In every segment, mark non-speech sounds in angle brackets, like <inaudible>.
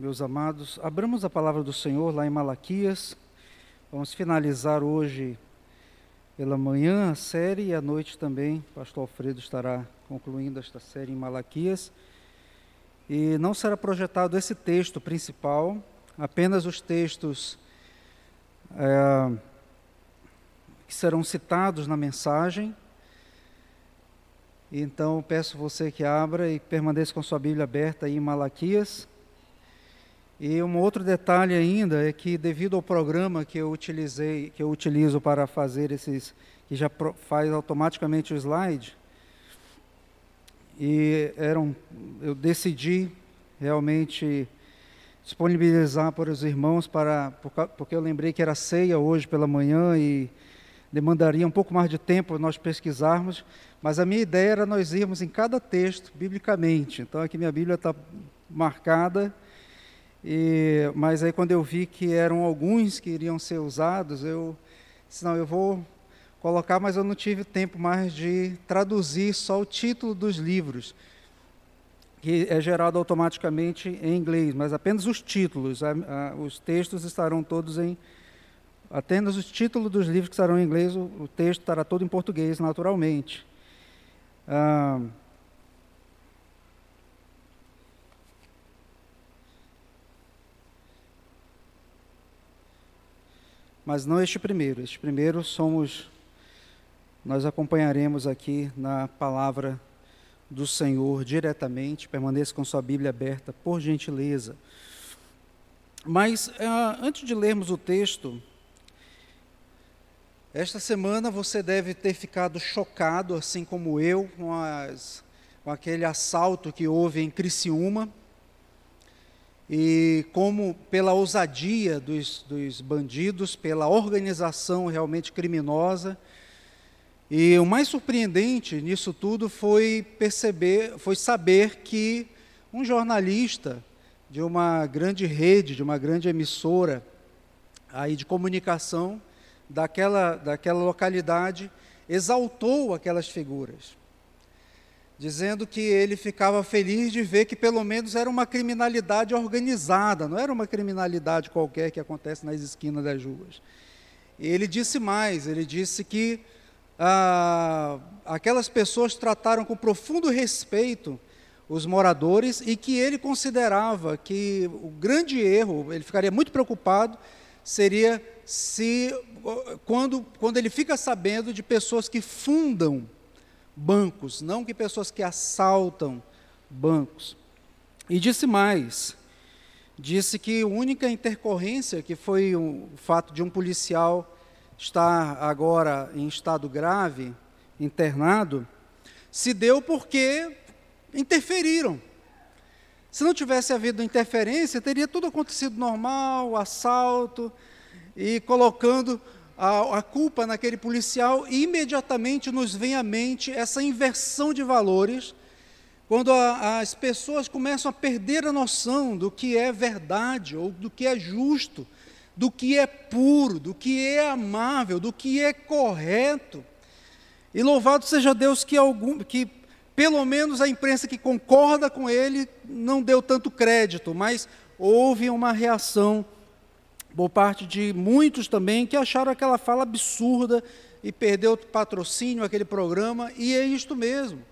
meus amados, abramos a palavra do Senhor lá em Malaquias. Vamos finalizar hoje pela manhã a série e à noite também. O pastor Alfredo estará concluindo esta série em Malaquias. E não será projetado esse texto principal, apenas os textos é, que serão citados na mensagem. Então peço você que abra e permaneça com sua Bíblia aberta aí em Malaquias. E um outro detalhe ainda é que devido ao programa que eu utilizei, que eu utilizo para fazer esses, que já faz automaticamente o slide, e eram, eu decidi realmente disponibilizar para os irmãos para, porque eu lembrei que era ceia hoje pela manhã e demandaria um pouco mais de tempo nós pesquisarmos, mas a minha ideia era nós irmos em cada texto biblicamente. Então aqui minha Bíblia está marcada e, mas aí quando eu vi que eram alguns que iriam ser usados, eu disse, não, eu vou colocar, mas eu não tive tempo mais de traduzir só o título dos livros, que é gerado automaticamente em inglês, mas apenas os títulos, a, a, os textos estarão todos em apenas os títulos dos livros que estarão em inglês, o, o texto estará todo em português, naturalmente. Ah, mas não este primeiro. Este primeiro somos, nós acompanharemos aqui na palavra do Senhor diretamente. Permaneça com sua Bíblia aberta, por gentileza. Mas uh, antes de lermos o texto, esta semana você deve ter ficado chocado, assim como eu, com, as, com aquele assalto que houve em Criciúma e como pela ousadia dos, dos bandidos, pela organização realmente criminosa. E o mais surpreendente nisso tudo foi perceber, foi saber que um jornalista de uma grande rede, de uma grande emissora aí de comunicação daquela, daquela localidade, exaltou aquelas figuras dizendo que ele ficava feliz de ver que pelo menos era uma criminalidade organizada, não era uma criminalidade qualquer que acontece nas esquinas das ruas. E ele disse mais, ele disse que ah, aquelas pessoas trataram com profundo respeito os moradores e que ele considerava que o grande erro, ele ficaria muito preocupado, seria se quando, quando ele fica sabendo de pessoas que fundam bancos, não que pessoas que assaltam bancos. E disse mais, disse que a única intercorrência, que foi o fato de um policial estar agora em estado grave, internado, se deu porque interferiram. Se não tivesse havido interferência, teria tudo acontecido normal, assalto, e colocando a, a culpa naquele policial, e imediatamente nos vem à mente essa inversão de valores, quando a, as pessoas começam a perder a noção do que é verdade, ou do que é justo, do que é puro, do que é amável, do que é correto. E louvado seja Deus que, algum, que pelo menos a imprensa que concorda com ele não deu tanto crédito, mas houve uma reação por parte de muitos também que acharam aquela fala absurda e perdeu o patrocínio aquele programa, e é isto mesmo.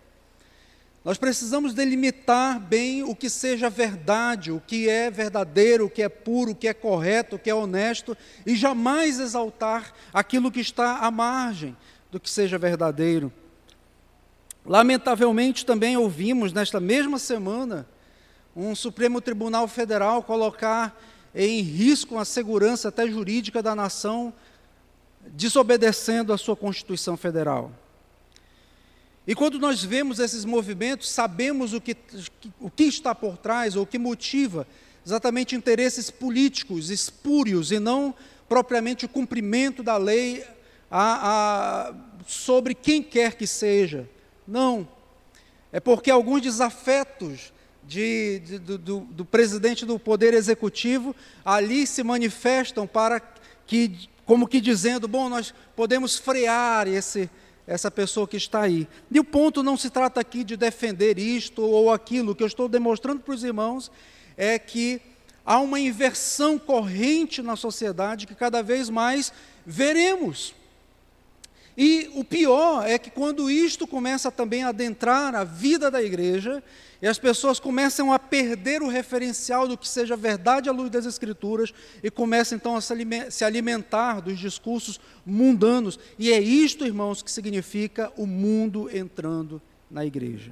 Nós precisamos delimitar bem o que seja verdade, o que é verdadeiro, o que é puro, o que é correto, o que é honesto, e jamais exaltar aquilo que está à margem do que seja verdadeiro. Lamentavelmente também ouvimos nesta mesma semana um Supremo Tribunal Federal colocar em risco a segurança até jurídica da nação, desobedecendo a sua Constituição Federal. E quando nós vemos esses movimentos, sabemos o que, o que está por trás, ou o que motiva exatamente interesses políticos espúrios e não propriamente o cumprimento da lei a, a, sobre quem quer que seja. Não. É porque alguns desafetos de, de, do, do presidente do Poder Executivo ali se manifestam para que, como que dizendo, bom, nós podemos frear esse, essa pessoa que está aí. E o ponto não se trata aqui de defender isto ou aquilo, o que eu estou demonstrando para os irmãos é que há uma inversão corrente na sociedade que cada vez mais veremos. E o pior é que quando isto começa também a adentrar a vida da igreja, e as pessoas começam a perder o referencial do que seja verdade à luz das Escrituras e começam então a se alimentar dos discursos mundanos. E é isto, irmãos, que significa o mundo entrando na igreja.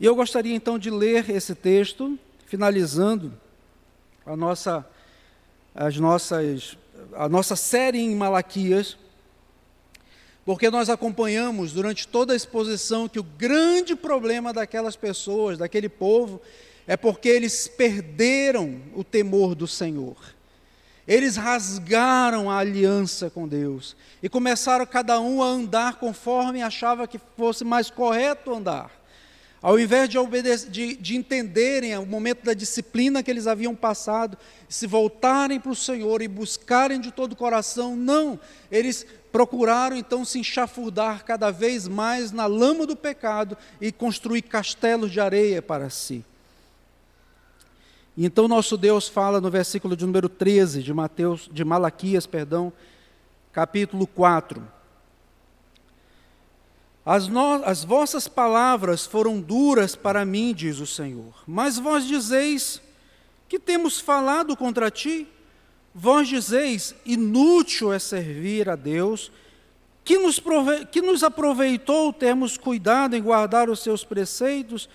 E eu gostaria então de ler esse texto, finalizando a nossa, as nossas, a nossa série em Malaquias porque nós acompanhamos durante toda a exposição que o grande problema daquelas pessoas, daquele povo, é porque eles perderam o temor do Senhor. Eles rasgaram a aliança com Deus e começaram cada um a andar conforme achava que fosse mais correto andar. Ao invés de, obedecer, de, de entenderem o momento da disciplina que eles haviam passado, se voltarem para o Senhor e buscarem de todo o coração, não, eles procuraram então se enxafurdar cada vez mais na lama do pecado e construir castelos de areia para si. E então nosso Deus fala no versículo de número 13 de Mateus, de Malaquias, perdão, capítulo 4. As, no, as vossas palavras foram duras para mim, diz o Senhor, mas vós dizeis que temos falado contra ti. Vós dizeis: inútil é servir a Deus, que nos, prove, que nos aproveitou termos cuidado em guardar os seus preceitos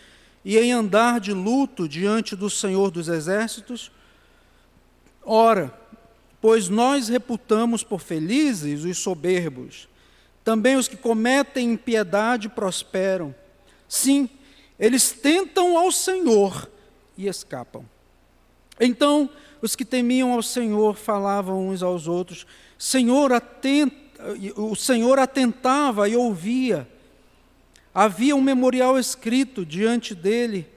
e em andar de luto diante do Senhor dos Exércitos? Ora, pois nós reputamos por felizes os soberbos também os que cometem impiedade prosperam. Sim, eles tentam ao Senhor e escapam. Então, os que temiam ao Senhor falavam uns aos outros: Senhor, atenta, o Senhor atentava e ouvia. Havia um memorial escrito diante dele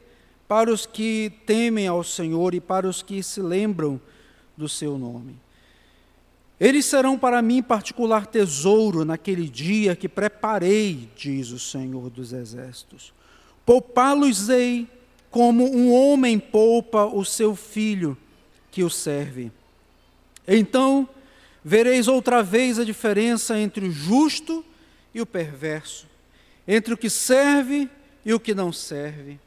para os que temem ao Senhor e para os que se lembram do seu nome. Eles serão para mim particular tesouro naquele dia que preparei, diz o Senhor dos Exércitos. Poupá-los-ei como um homem poupa o seu filho que o serve. Então vereis outra vez a diferença entre o justo e o perverso, entre o que serve e o que não serve.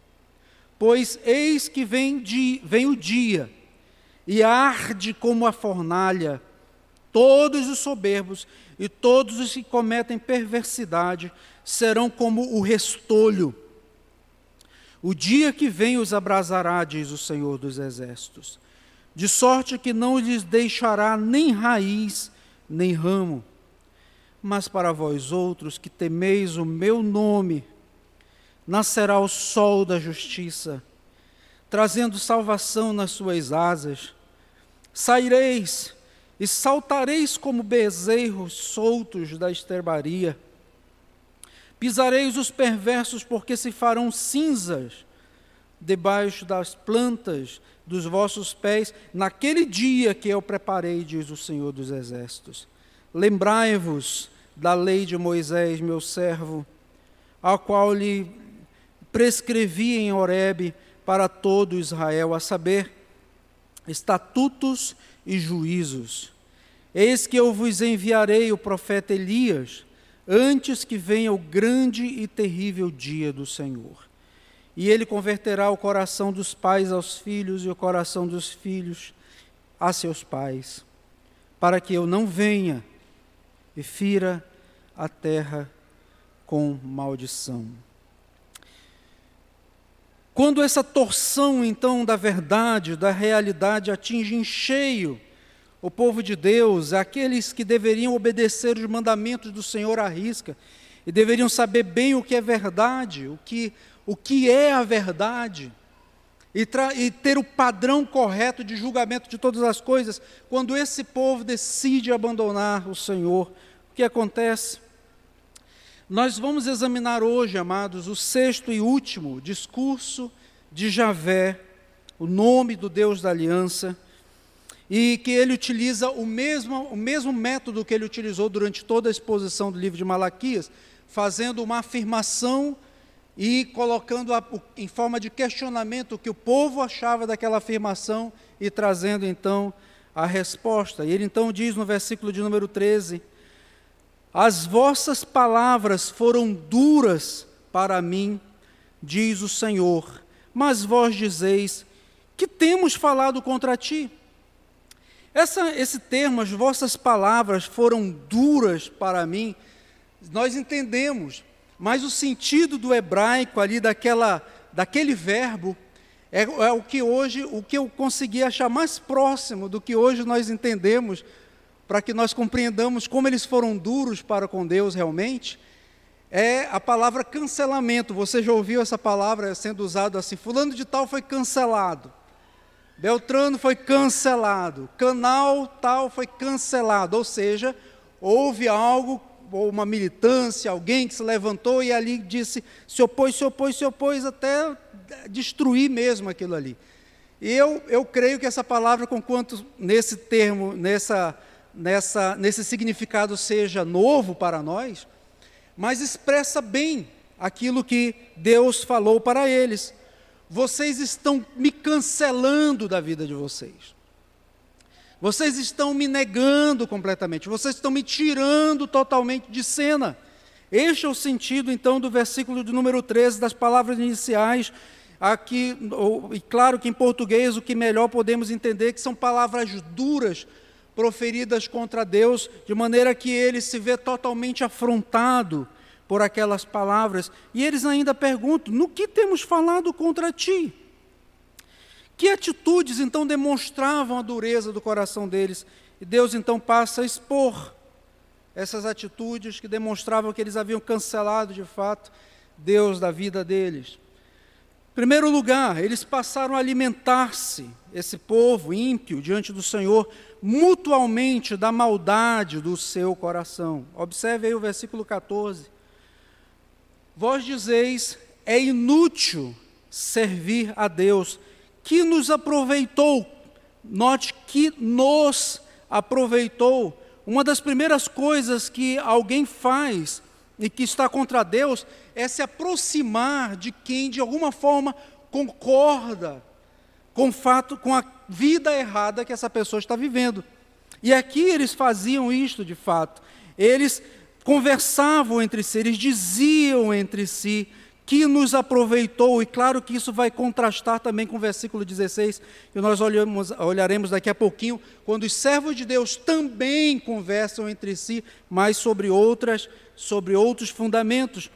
Pois eis que vem, di, vem o dia, e arde como a fornalha, Todos os soberbos e todos os que cometem perversidade serão como o restolho. O dia que vem os abrasará, diz o Senhor dos Exércitos, de sorte que não lhes deixará nem raiz, nem ramo. Mas para vós outros que temeis o meu nome, nascerá o sol da justiça, trazendo salvação nas suas asas. Saireis e saltareis como bezerros soltos da esterbaria. Pisareis os perversos, porque se farão cinzas debaixo das plantas dos vossos pés, naquele dia que eu preparei, diz o Senhor dos Exércitos. Lembrai-vos da lei de Moisés, meu servo, a qual lhe prescrevi em Horebe para todo Israel, a saber, estatutos e juízos. Eis que eu vos enviarei o profeta Elias, antes que venha o grande e terrível dia do Senhor. E ele converterá o coração dos pais aos filhos e o coração dos filhos a seus pais, para que eu não venha e fira a terra com maldição. Quando essa torção, então, da verdade, da realidade atinge em cheio o povo de Deus, aqueles que deveriam obedecer os mandamentos do Senhor à risca e deveriam saber bem o que é verdade, o que, o que é a verdade, e, e ter o padrão correto de julgamento de todas as coisas, quando esse povo decide abandonar o Senhor, o que acontece? Nós vamos examinar hoje, amados, o sexto e último discurso de Javé, o nome do Deus da aliança, e que ele utiliza o mesmo, o mesmo método que ele utilizou durante toda a exposição do livro de Malaquias, fazendo uma afirmação e colocando a, em forma de questionamento o que o povo achava daquela afirmação e trazendo então a resposta. E ele então diz no versículo de número 13: As vossas palavras foram duras para mim, diz o Senhor, mas vós dizeis que temos falado contra ti. Essa, esse termo, as vossas palavras foram duras para mim, nós entendemos, mas o sentido do hebraico ali, daquela, daquele verbo, é, é, o que hoje, o que eu consegui achar mais próximo do que hoje nós entendemos, para que nós compreendamos como eles foram duros para com Deus realmente, é a palavra cancelamento. Você já ouviu essa palavra sendo usada assim? Fulano de tal foi cancelado. Beltrano foi cancelado. Canal tal foi cancelado. Ou seja, houve algo ou uma militância, alguém que se levantou e ali disse, se opôs, se opôs, se opôs, até destruir mesmo aquilo ali. Eu, eu creio que essa palavra, conquanto nesse termo, nessa, nessa, nesse significado seja novo para nós, mas expressa bem aquilo que Deus falou para eles. Vocês estão me cancelando da vida de vocês. Vocês estão me negando completamente, vocês estão me tirando totalmente de cena. Este é o sentido, então, do versículo de número 13, das palavras iniciais, aqui, e claro que em português o que melhor podemos entender que são palavras duras proferidas contra Deus, de maneira que ele se vê totalmente afrontado por aquelas palavras, e eles ainda perguntam: no que temos falado contra ti? Que atitudes então demonstravam a dureza do coração deles? E Deus então passa a expor essas atitudes que demonstravam que eles haviam cancelado de fato Deus da vida deles. Em primeiro lugar, eles passaram a alimentar-se, esse povo ímpio, diante do Senhor, mutualmente da maldade do seu coração. Observe aí o versículo 14. Vós dizeis: é inútil servir a Deus que nos aproveitou. Note que nos aproveitou. Uma das primeiras coisas que alguém faz e que está contra Deus é se aproximar de quem de alguma forma concorda com fato, com a vida errada que essa pessoa está vivendo. E aqui eles faziam isto de fato. Eles conversavam entre si, eles diziam entre si que nos aproveitou, e claro que isso vai contrastar também com o versículo 16, que nós olhamos, olharemos daqui a pouquinho, quando os servos de Deus também conversam entre si, mas sobre outras, sobre outros fundamentos.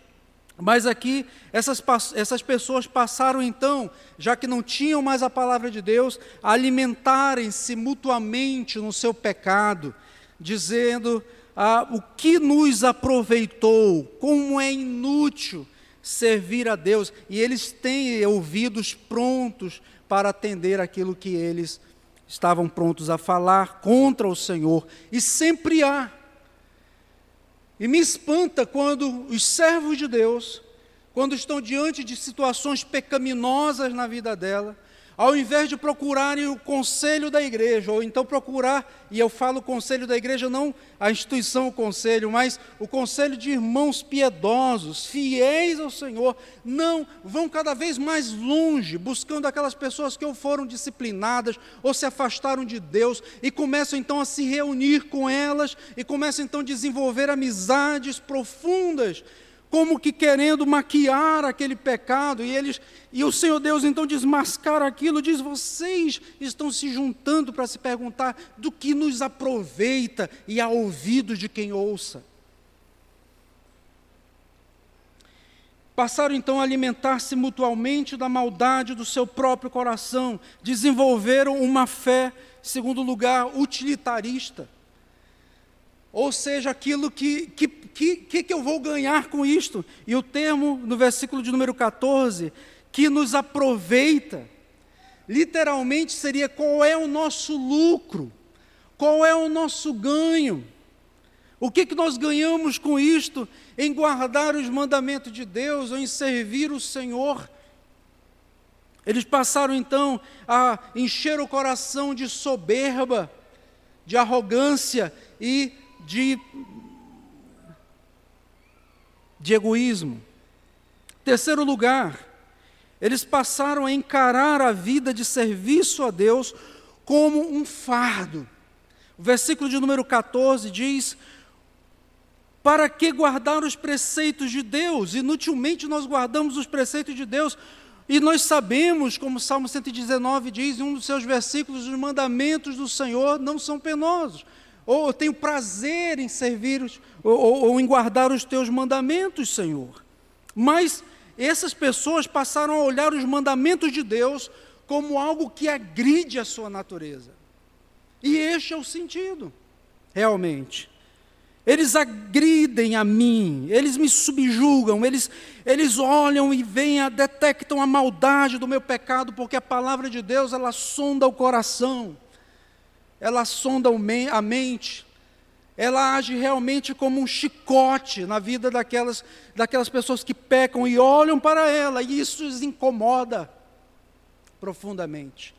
Mas aqui, essas, essas pessoas passaram então, já que não tinham mais a palavra de Deus, a alimentarem-se mutuamente no seu pecado, dizendo ah, o que nos aproveitou, como é inútil servir a Deus, e eles têm ouvidos prontos para atender aquilo que eles estavam prontos a falar contra o Senhor, e sempre há. E me espanta quando os servos de Deus, quando estão diante de situações pecaminosas na vida dela, ao invés de procurarem o conselho da igreja, ou então procurar, e eu falo conselho da igreja, não a instituição, o conselho, mas o conselho de irmãos piedosos, fiéis ao Senhor, não, vão cada vez mais longe, buscando aquelas pessoas que ou foram disciplinadas, ou se afastaram de Deus, e começam então a se reunir com elas, e começam então a desenvolver amizades profundas, como que querendo maquiar aquele pecado, e eles e o Senhor Deus então desmascara aquilo, diz: "Vocês estão se juntando para se perguntar do que nos aproveita e a ouvidos de quem ouça". Passaram então a alimentar-se mutualmente da maldade do seu próprio coração, desenvolveram uma fé, segundo lugar, utilitarista. Ou seja, aquilo que, que que, que, eu vou ganhar com isto? E o termo no versículo de número 14, que nos aproveita, literalmente seria qual é o nosso lucro, qual é o nosso ganho. O que, que nós ganhamos com isto em guardar os mandamentos de Deus ou em servir o Senhor? Eles passaram então a encher o coração de soberba, de arrogância e de de egoísmo. Terceiro lugar, eles passaram a encarar a vida de serviço a Deus como um fardo. O versículo de número 14 diz: Para que guardar os preceitos de Deus? Inutilmente nós guardamos os preceitos de Deus. E nós sabemos, como o Salmo 119 diz, em um dos seus versículos, os mandamentos do Senhor não são penosos. Ou eu tenho prazer em servir, ou, ou, ou em guardar os teus mandamentos, Senhor. Mas essas pessoas passaram a olhar os mandamentos de Deus como algo que agride a sua natureza. E este é o sentido, realmente. Eles agridem a mim, eles me subjugam, eles, eles olham e veem, detectam a maldade do meu pecado, porque a palavra de Deus, ela sonda o coração, ela sonda a mente, ela age realmente como um chicote na vida daquelas, daquelas pessoas que pecam e olham para ela, e isso os incomoda profundamente.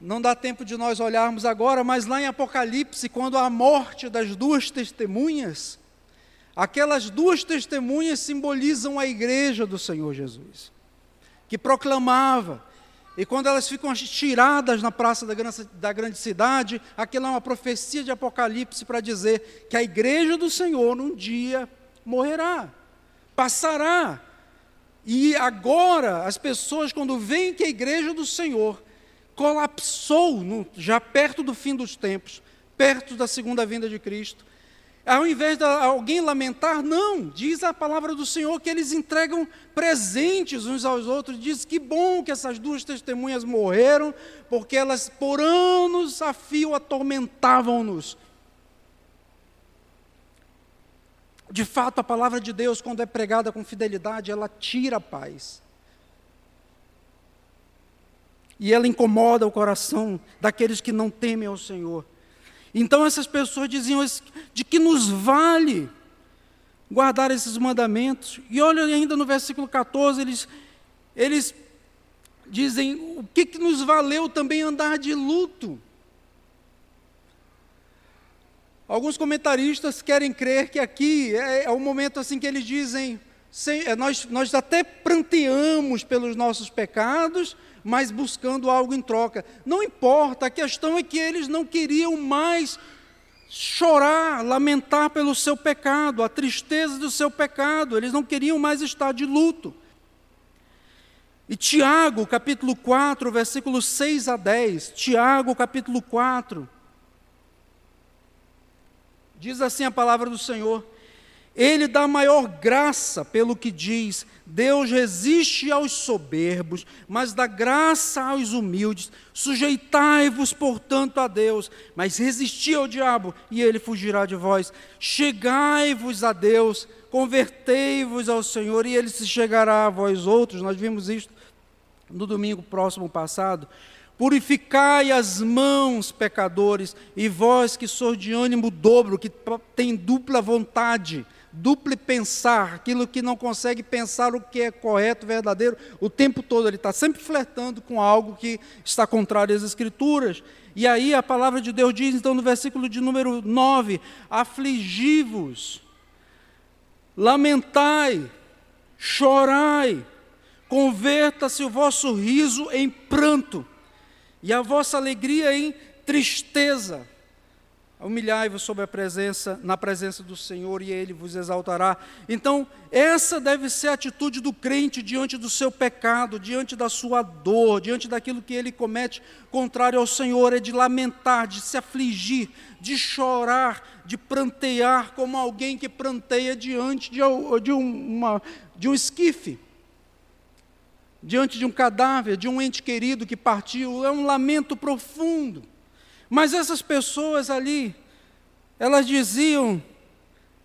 Não dá tempo de nós olharmos agora, mas lá em Apocalipse, quando a morte das duas testemunhas, aquelas duas testemunhas simbolizam a igreja do Senhor Jesus, que proclamava, e quando elas ficam tiradas na praça da grande, da grande cidade, aquilo é uma profecia de Apocalipse para dizer que a igreja do Senhor um dia morrerá, passará. E agora, as pessoas, quando veem que a igreja do Senhor colapsou no, já perto do fim dos tempos, perto da segunda vinda de Cristo. Ao invés de alguém lamentar, não, diz a palavra do Senhor que eles entregam presentes uns aos outros. Diz que bom que essas duas testemunhas morreram, porque elas por anos a fio atormentavam-nos. De fato, a palavra de Deus, quando é pregada com fidelidade, ela tira a paz e ela incomoda o coração daqueles que não temem ao Senhor. Então essas pessoas diziam de que nos vale guardar esses mandamentos. E olha ainda no versículo 14, eles, eles dizem o que, que nos valeu também andar de luto. Alguns comentaristas querem crer que aqui é, é o momento assim que eles dizem, sem, é, nós, nós até pranteamos pelos nossos pecados, mas buscando algo em troca. Não importa, a questão é que eles não queriam mais chorar, lamentar pelo seu pecado, a tristeza do seu pecado, eles não queriam mais estar de luto. E Tiago, capítulo 4, versículos 6 a 10, Tiago, capítulo 4, diz assim a palavra do Senhor: ele dá maior graça pelo que diz: Deus resiste aos soberbos, mas dá graça aos humildes. Sujeitai-vos, portanto, a Deus, mas resisti ao diabo, e ele fugirá de vós. Chegai-vos a Deus, convertei-vos ao Senhor, e ele se chegará a vós outros. Nós vimos isso no domingo próximo passado. Purificai as mãos, pecadores, e vós que sois de ânimo dobro, que tem dupla vontade duplo pensar, aquilo que não consegue pensar o que é correto, verdadeiro, o tempo todo ele está sempre flertando com algo que está contrário às Escrituras. E aí a palavra de Deus diz, então, no versículo de número 9: afligi-vos, lamentai, chorai, converta-se o vosso riso em pranto, e a vossa alegria em tristeza Humilhai-vos sob a presença, na presença do Senhor e Ele vos exaltará. Então, essa deve ser a atitude do crente diante do seu pecado, diante da sua dor, diante daquilo que ele comete contrário ao Senhor, é de lamentar, de se afligir, de chorar, de prantear, como alguém que pranteia diante de, de, uma, de um esquife, diante de um cadáver, de um ente querido que partiu. É um lamento profundo. Mas essas pessoas ali, elas diziam,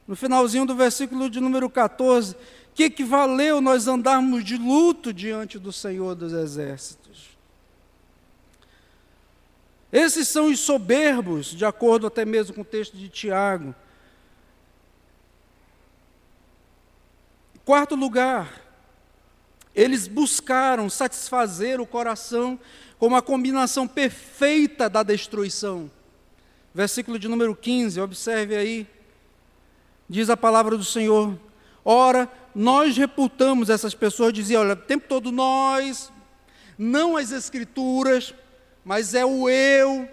no finalzinho do versículo de número 14, que que valeu nós andarmos de luto diante do Senhor dos Exércitos? Esses são os soberbos, de acordo até mesmo com o texto de Tiago. Quarto lugar, eles buscaram satisfazer o coração como a combinação perfeita da destruição. Versículo de número 15, observe aí. Diz a palavra do Senhor: Ora, nós reputamos essas pessoas, dizia, olha, o tempo todo nós, não as escrituras, mas é o eu,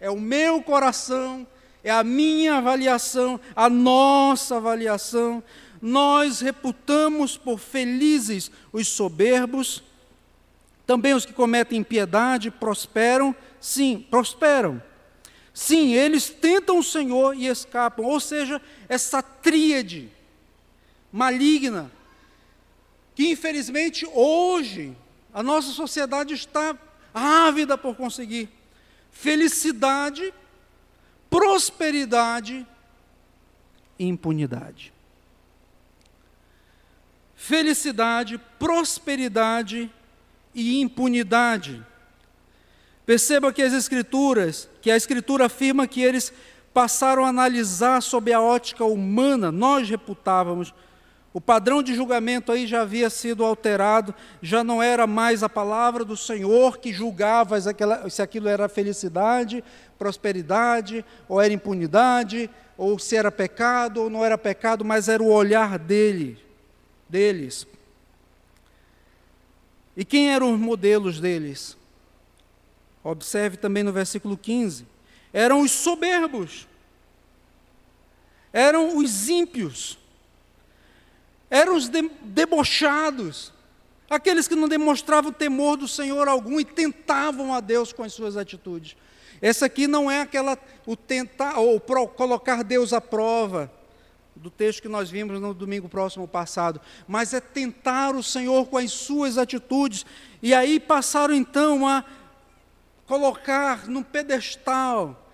é o meu coração, é a minha avaliação, a nossa avaliação. Nós reputamos por felizes os soberbos, também os que cometem impiedade prosperam, sim, prosperam. Sim, eles tentam o Senhor e escapam, ou seja, essa tríade maligna, que infelizmente hoje a nossa sociedade está ávida por conseguir felicidade, prosperidade e impunidade. Felicidade, prosperidade e impunidade. Perceba que as escrituras, que a escritura afirma que eles passaram a analisar sob a ótica humana, nós reputávamos o padrão de julgamento aí já havia sido alterado, já não era mais a palavra do Senhor que julgava se aquilo era felicidade, prosperidade, ou era impunidade, ou se era pecado ou não era pecado, mas era o olhar dele, deles. E quem eram os modelos deles? Observe também no versículo 15. Eram os soberbos, eram os ímpios, eram os debochados, aqueles que não demonstravam temor do Senhor algum e tentavam a Deus com as suas atitudes. Essa aqui não é aquela o tentar ou colocar Deus à prova do texto que nós vimos no domingo próximo passado, mas é tentar o Senhor com as suas atitudes e aí passaram então a colocar num pedestal,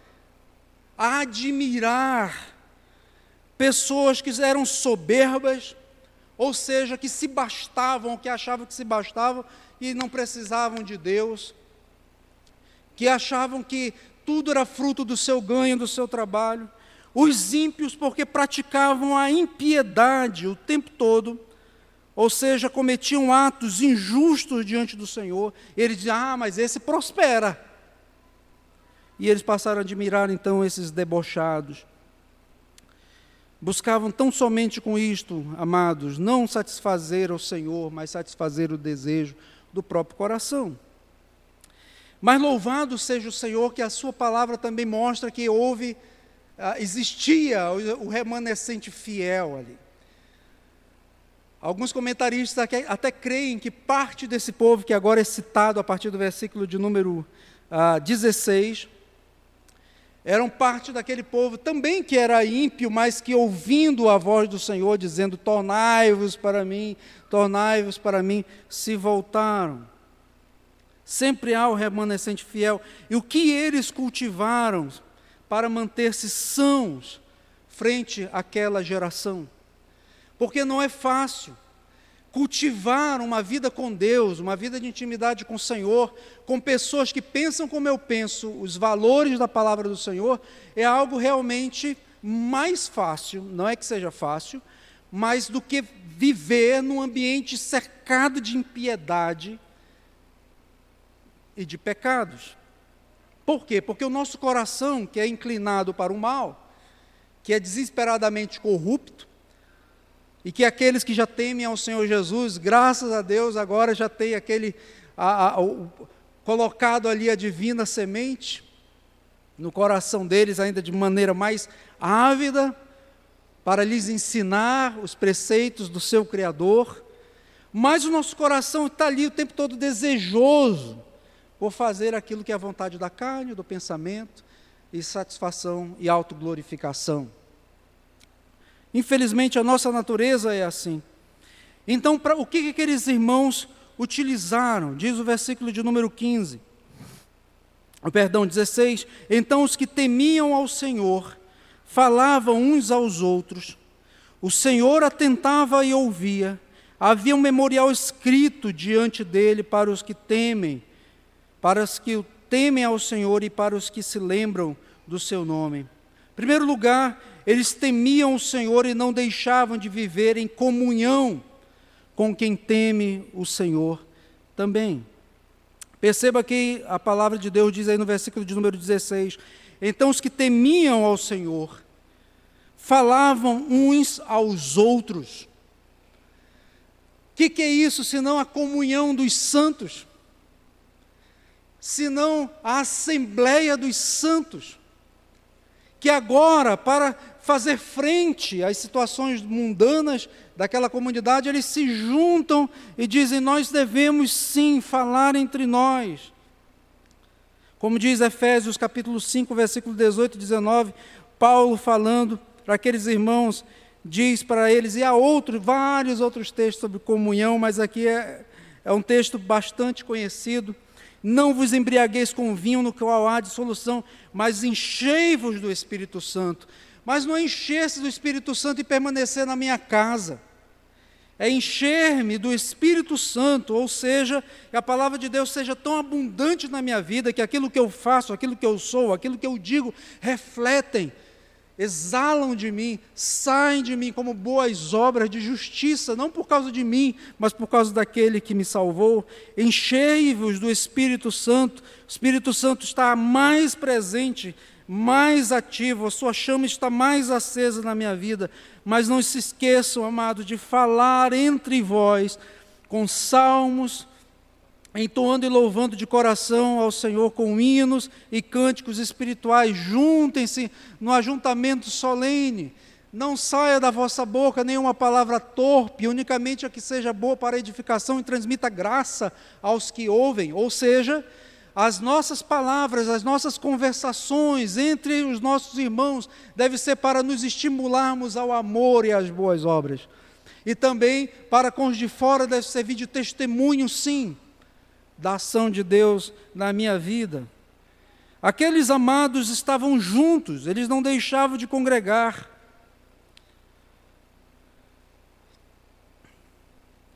a admirar pessoas que eram soberbas, ou seja, que se bastavam, que achavam que se bastavam e não precisavam de Deus, que achavam que tudo era fruto do seu ganho, do seu trabalho. Os ímpios, porque praticavam a impiedade o tempo todo, ou seja, cometiam atos injustos diante do Senhor. Eles diziam: Ah, mas esse prospera. E eles passaram a admirar então esses debochados Buscavam tão somente com isto, amados, não satisfazer o Senhor, mas satisfazer o desejo do próprio coração. Mas louvado seja o Senhor que a sua palavra também mostra que houve, ah, existia o remanescente fiel ali. Alguns comentaristas até, creem que parte desse povo, que agora é citado a partir do versículo de número ah, 16, eram parte daquele povo também que era ímpio, mas que ouvindo a voz do Senhor dizendo: Tornai-vos para mim, tornai-vos para mim, se voltaram. Sempre há o remanescente fiel. E o que eles cultivaram para manter-se sãos frente àquela geração? Porque não é fácil cultivar uma vida com Deus, uma vida de intimidade com o Senhor, com pessoas que pensam como eu penso, os valores da palavra do Senhor, é algo realmente mais fácil, não é que seja fácil, mas do que viver num ambiente cercado de impiedade e de pecados. Por quê? Porque o nosso coração, que é inclinado para o mal, que é desesperadamente corrupto, e que aqueles que já temem ao Senhor Jesus, graças a Deus, agora já tem aquele a, a, o, colocado ali a divina semente no coração deles, ainda de maneira mais ávida, para lhes ensinar os preceitos do seu Criador. Mas o nosso coração está ali o tempo todo desejoso por fazer aquilo que é a vontade da carne, do pensamento, e satisfação e autoglorificação. Infelizmente, a nossa natureza é assim. Então, pra, o que, que aqueles irmãos utilizaram? Diz o versículo de número 15. Perdão, 16. Então os que temiam ao Senhor falavam uns aos outros, o Senhor atentava e ouvia, havia um memorial escrito diante dele para os que temem, para os que temem ao Senhor e para os que se lembram do seu nome. Em primeiro lugar, eles temiam o Senhor e não deixavam de viver em comunhão com quem teme o Senhor também. Perceba que a palavra de Deus diz aí no versículo de número 16: Então os que temiam ao Senhor falavam uns aos outros. O que, que é isso senão a comunhão dos santos? Senão a Assembleia dos Santos, que agora, para fazer frente às situações mundanas daquela comunidade, eles se juntam e dizem: Nós devemos sim falar entre nós. Como diz Efésios capítulo 5, versículo 18 e 19, Paulo falando para aqueles irmãos, diz para eles, e há outros, vários outros textos sobre comunhão, mas aqui é, é um texto bastante conhecido. Não vos embriagueis com vinho no qual há dissolução, mas enchei-vos do Espírito Santo. Mas não encher-se do Espírito Santo e permanecer na minha casa. É encher-me do Espírito Santo, ou seja, que a palavra de Deus seja tão abundante na minha vida que aquilo que eu faço, aquilo que eu sou, aquilo que eu digo, refletem, exalam de mim, saem de mim como boas obras de justiça, não por causa de mim, mas por causa daquele que me salvou. Enchei-vos do Espírito Santo. O Espírito Santo está mais presente mais ativo, a sua chama está mais acesa na minha vida. Mas não se esqueçam, amado, de falar entre vós com salmos, entoando e louvando de coração ao Senhor com hinos e cânticos espirituais. Juntem-se no ajuntamento solene. Não saia da vossa boca nenhuma palavra torpe, unicamente a que seja boa para edificação e transmita graça aos que ouvem. Ou seja, as nossas palavras, as nossas conversações entre os nossos irmãos deve ser para nos estimularmos ao amor e às boas obras. E também para com os de fora deve servir de testemunho, sim, da ação de Deus na minha vida. Aqueles amados estavam juntos, eles não deixavam de congregar.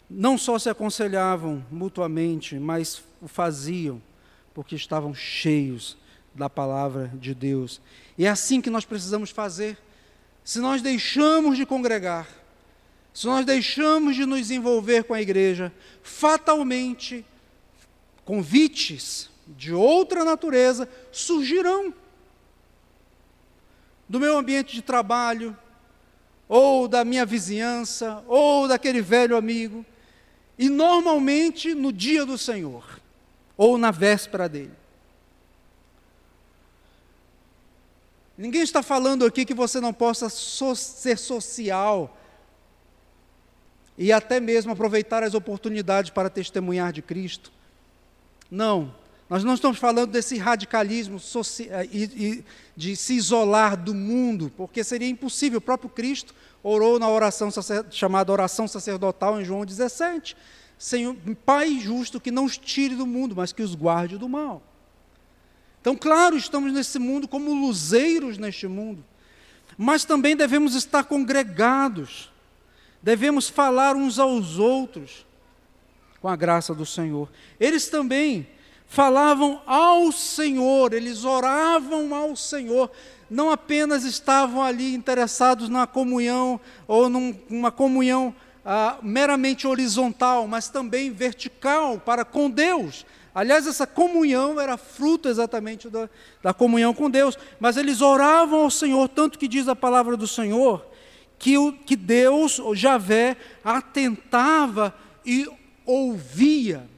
Não só se aconselhavam mutuamente, mas o faziam porque estavam cheios da palavra de Deus. E é assim que nós precisamos fazer. Se nós deixamos de congregar, se nós deixamos de nos envolver com a igreja, fatalmente convites de outra natureza surgirão do meu ambiente de trabalho, ou da minha vizinhança, ou daquele velho amigo, e normalmente no dia do Senhor ou na véspera dele. Ninguém está falando aqui que você não possa so ser social e até mesmo aproveitar as oportunidades para testemunhar de Cristo. Não, nós não estamos falando desse radicalismo eh, de se isolar do mundo, porque seria impossível. O próprio Cristo orou na oração chamada oração sacerdotal em João 17. Senhor, Pai justo que não os tire do mundo, mas que os guarde do mal. Então, claro, estamos nesse mundo como luzeiros neste mundo, mas também devemos estar congregados, devemos falar uns aos outros, com a graça do Senhor. Eles também falavam ao Senhor, eles oravam ao Senhor, não apenas estavam ali interessados na comunhão ou numa comunhão ah, meramente horizontal, mas também vertical para com Deus. Aliás, essa comunhão era fruto exatamente da, da comunhão com Deus. Mas eles oravam ao Senhor, tanto que diz a palavra do Senhor, que, o, que Deus, o Javé, atentava e ouvia.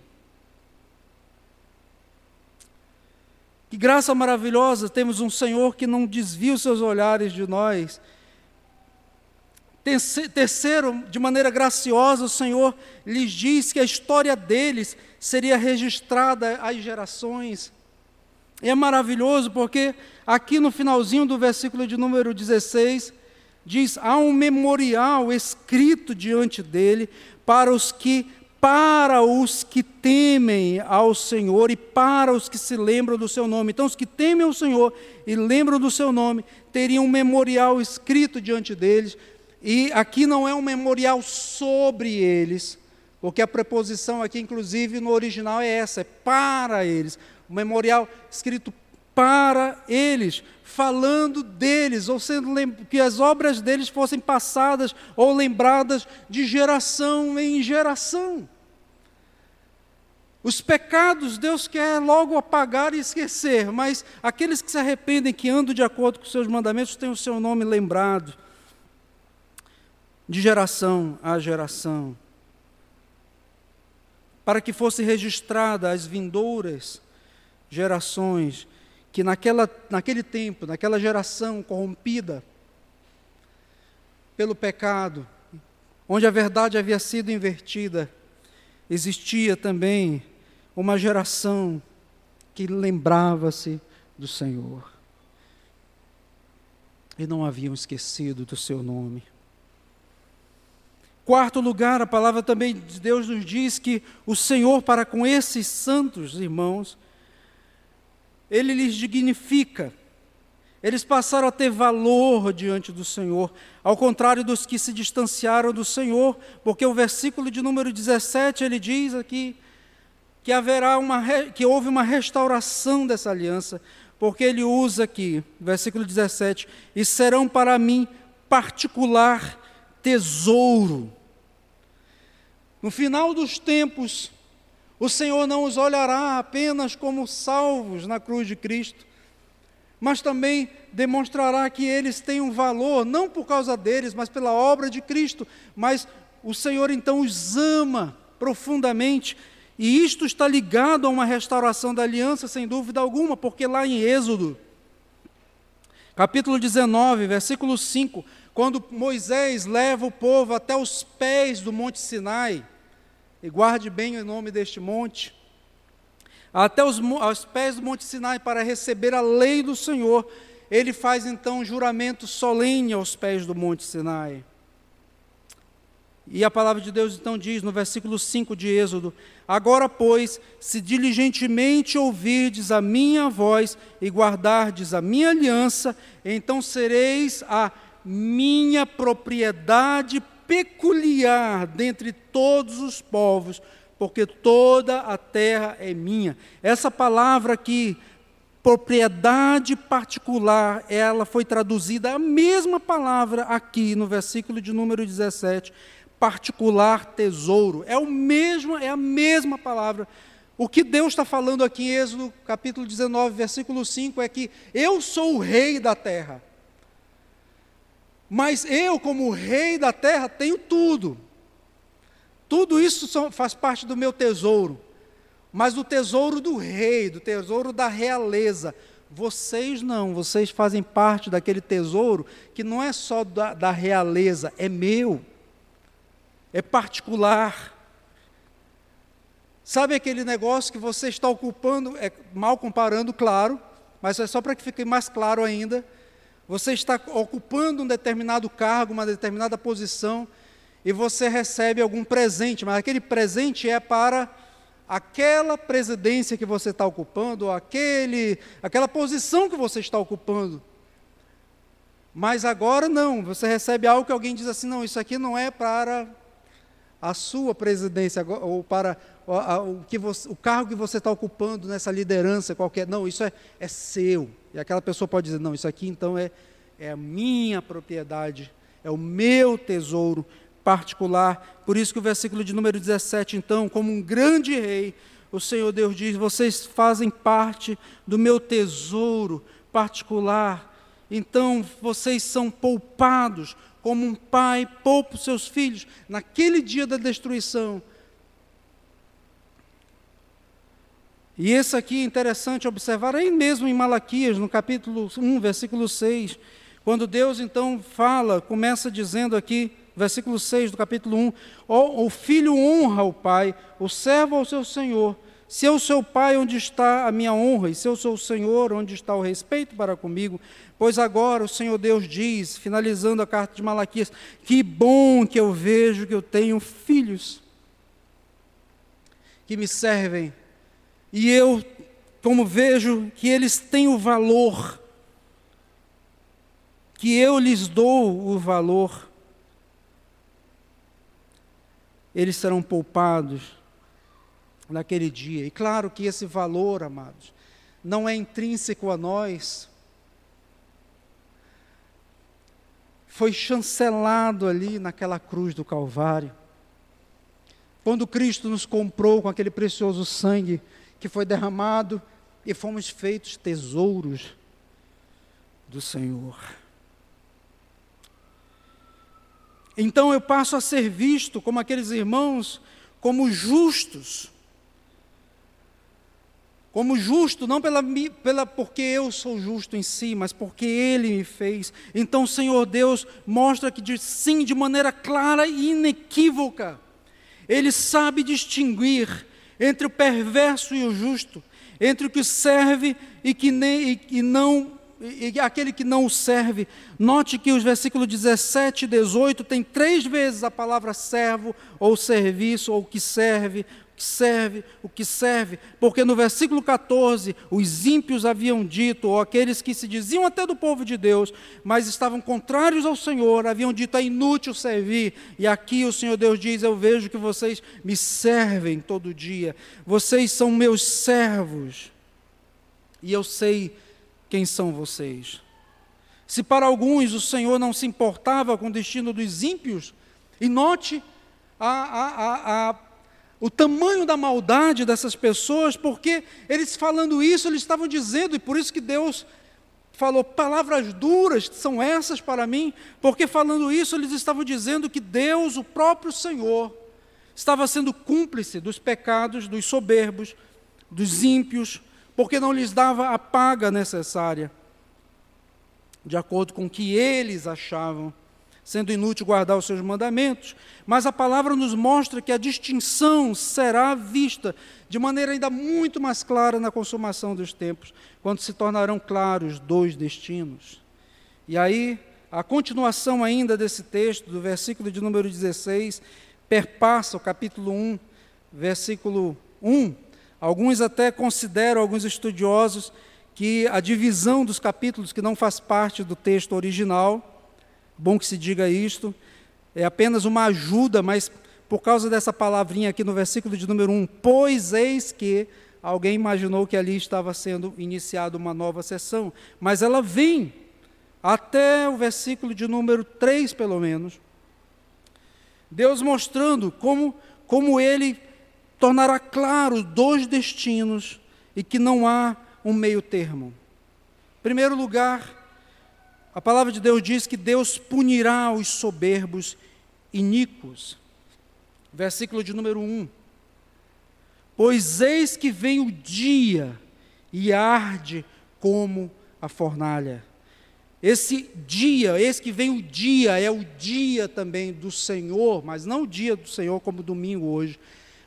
Que graça maravilhosa, temos um Senhor que não desvia os seus olhares de nós, Terceiro, de maneira graciosa, o Senhor lhes diz que a história deles seria registrada às gerações. E é maravilhoso porque aqui no finalzinho do versículo de número 16, diz: há um memorial escrito diante dele para os que para os que temem ao Senhor e para os que se lembram do seu nome. Então, os que temem ao Senhor e lembram do seu nome teriam um memorial escrito diante deles, e aqui não é um memorial sobre eles, porque a preposição aqui, inclusive, no original é essa, é para eles. Um memorial escrito para eles, falando deles, ou sendo que as obras deles fossem passadas ou lembradas de geração em geração. Os pecados Deus quer logo apagar e esquecer, mas aqueles que se arrependem, que andam de acordo com os seus mandamentos, têm o seu nome lembrado de geração a geração, para que fosse registrada as vindouras gerações que naquela, naquele tempo, naquela geração corrompida pelo pecado, onde a verdade havia sido invertida, existia também uma geração que lembrava-se do Senhor. E não haviam esquecido do seu nome. Quarto lugar, a palavra também de Deus nos diz que o Senhor, para com esses santos irmãos, ele lhes dignifica. Eles passaram a ter valor diante do Senhor, ao contrário dos que se distanciaram do Senhor, porque o versículo de número 17 ele diz aqui que haverá uma que houve uma restauração dessa aliança, porque ele usa aqui, versículo 17, e serão para mim particular tesouro. No final dos tempos, o Senhor não os olhará apenas como salvos na cruz de Cristo, mas também demonstrará que eles têm um valor, não por causa deles, mas pela obra de Cristo. Mas o Senhor então os ama profundamente, e isto está ligado a uma restauração da aliança, sem dúvida alguma, porque lá em Êxodo, capítulo 19, versículo 5, quando Moisés leva o povo até os pés do Monte Sinai, e guarde bem o nome deste monte, até os, aos pés do Monte Sinai para receber a lei do Senhor, ele faz então um juramento solene aos pés do Monte Sinai. E a palavra de Deus então diz no versículo 5 de Êxodo: Agora, pois, se diligentemente ouvirdes a minha voz e guardardes a minha aliança, então sereis a minha propriedade peculiar dentre todos os povos, porque toda a terra é minha. Essa palavra aqui, propriedade particular, ela foi traduzida a mesma palavra aqui no versículo de número 17, particular tesouro. É o mesmo, é a mesma palavra. O que Deus está falando aqui em Êxodo capítulo 19, versículo 5 é que eu sou o rei da terra. Mas eu, como rei da terra, tenho tudo. Tudo isso faz parte do meu tesouro. Mas o tesouro do rei, do tesouro da realeza. Vocês não, vocês fazem parte daquele tesouro que não é só da, da realeza, é meu, é particular. Sabe aquele negócio que você está ocupando, é mal comparando, claro, mas é só para que fique mais claro ainda você está ocupando um determinado cargo, uma determinada posição, e você recebe algum presente, mas aquele presente é para aquela presidência que você está ocupando, ou aquele, aquela posição que você está ocupando. Mas agora não, você recebe algo que alguém diz assim: não, isso aqui não é para a sua presidência, ou para o, que você, o cargo que você está ocupando nessa liderança qualquer. Não, isso é, é seu. E aquela pessoa pode dizer: não, isso aqui então é, é a minha propriedade, é o meu tesouro particular. Por isso que o versículo de número 17, então, como um grande rei, o Senhor Deus diz: vocês fazem parte do meu tesouro particular. Então vocês são poupados, como um pai poupa os seus filhos naquele dia da destruição E esse aqui é interessante observar, aí mesmo em Malaquias, no capítulo 1, versículo 6, quando Deus então fala, começa dizendo aqui, versículo 6 do capítulo 1, o, o filho honra o pai, o servo ao seu senhor. Se eu sou pai, onde está a minha honra? E se eu sou o Senhor, onde está o respeito para comigo? Pois agora o Senhor Deus diz, finalizando a carta de Malaquias, que bom que eu vejo que eu tenho filhos que me servem e eu, como vejo que eles têm o valor, que eu lhes dou o valor, eles serão poupados naquele dia. E claro que esse valor, amados, não é intrínseco a nós. Foi chancelado ali naquela cruz do Calvário. Quando Cristo nos comprou com aquele precioso sangue, que foi derramado e fomos feitos tesouros do Senhor. Então eu passo a ser visto como aqueles irmãos, como justos. como justo, não pela, pela porque eu sou justo em si, mas porque Ele me fez. Então, Senhor Deus mostra que sim, de maneira clara e inequívoca, Ele sabe distinguir entre o perverso e o justo, entre o que serve e que nem, e, e não e aquele que não o serve. Note que os versículos 17 e 18 tem três vezes a palavra servo, ou serviço, ou que serve, que serve, o que serve, porque no versículo 14, os ímpios haviam dito, ou aqueles que se diziam até do povo de Deus, mas estavam contrários ao Senhor, haviam dito é inútil servir, e aqui o Senhor Deus diz: Eu vejo que vocês me servem todo dia, vocês são meus servos, e eu sei quem são vocês. Se para alguns o Senhor não se importava com o destino dos ímpios, e note a, a, a, a o tamanho da maldade dessas pessoas, porque eles falando isso, eles estavam dizendo, e por isso que Deus falou palavras duras são essas para mim, porque falando isso, eles estavam dizendo que Deus, o próprio Senhor, estava sendo cúmplice dos pecados dos soberbos, dos ímpios, porque não lhes dava a paga necessária, de acordo com o que eles achavam sendo inútil guardar os seus mandamentos, mas a palavra nos mostra que a distinção será vista de maneira ainda muito mais clara na consumação dos tempos, quando se tornarão claros dois destinos. E aí, a continuação ainda desse texto, do versículo de número 16, perpassa o capítulo 1, versículo 1. Alguns até consideram, alguns estudiosos, que a divisão dos capítulos, que não faz parte do texto original, bom que se diga isto, é apenas uma ajuda, mas por causa dessa palavrinha aqui no versículo de número 1, pois eis que alguém imaginou que ali estava sendo iniciada uma nova sessão, mas ela vem até o versículo de número 3, pelo menos. Deus mostrando como, como ele tornará claro dois destinos e que não há um meio termo. Em primeiro lugar, a palavra de Deus diz que Deus punirá os soberbos iníquos. Versículo de número 1. Pois eis que vem o dia e arde como a fornalha. Esse dia, esse que vem o dia, é o dia também do Senhor, mas não o dia do Senhor como domingo hoje,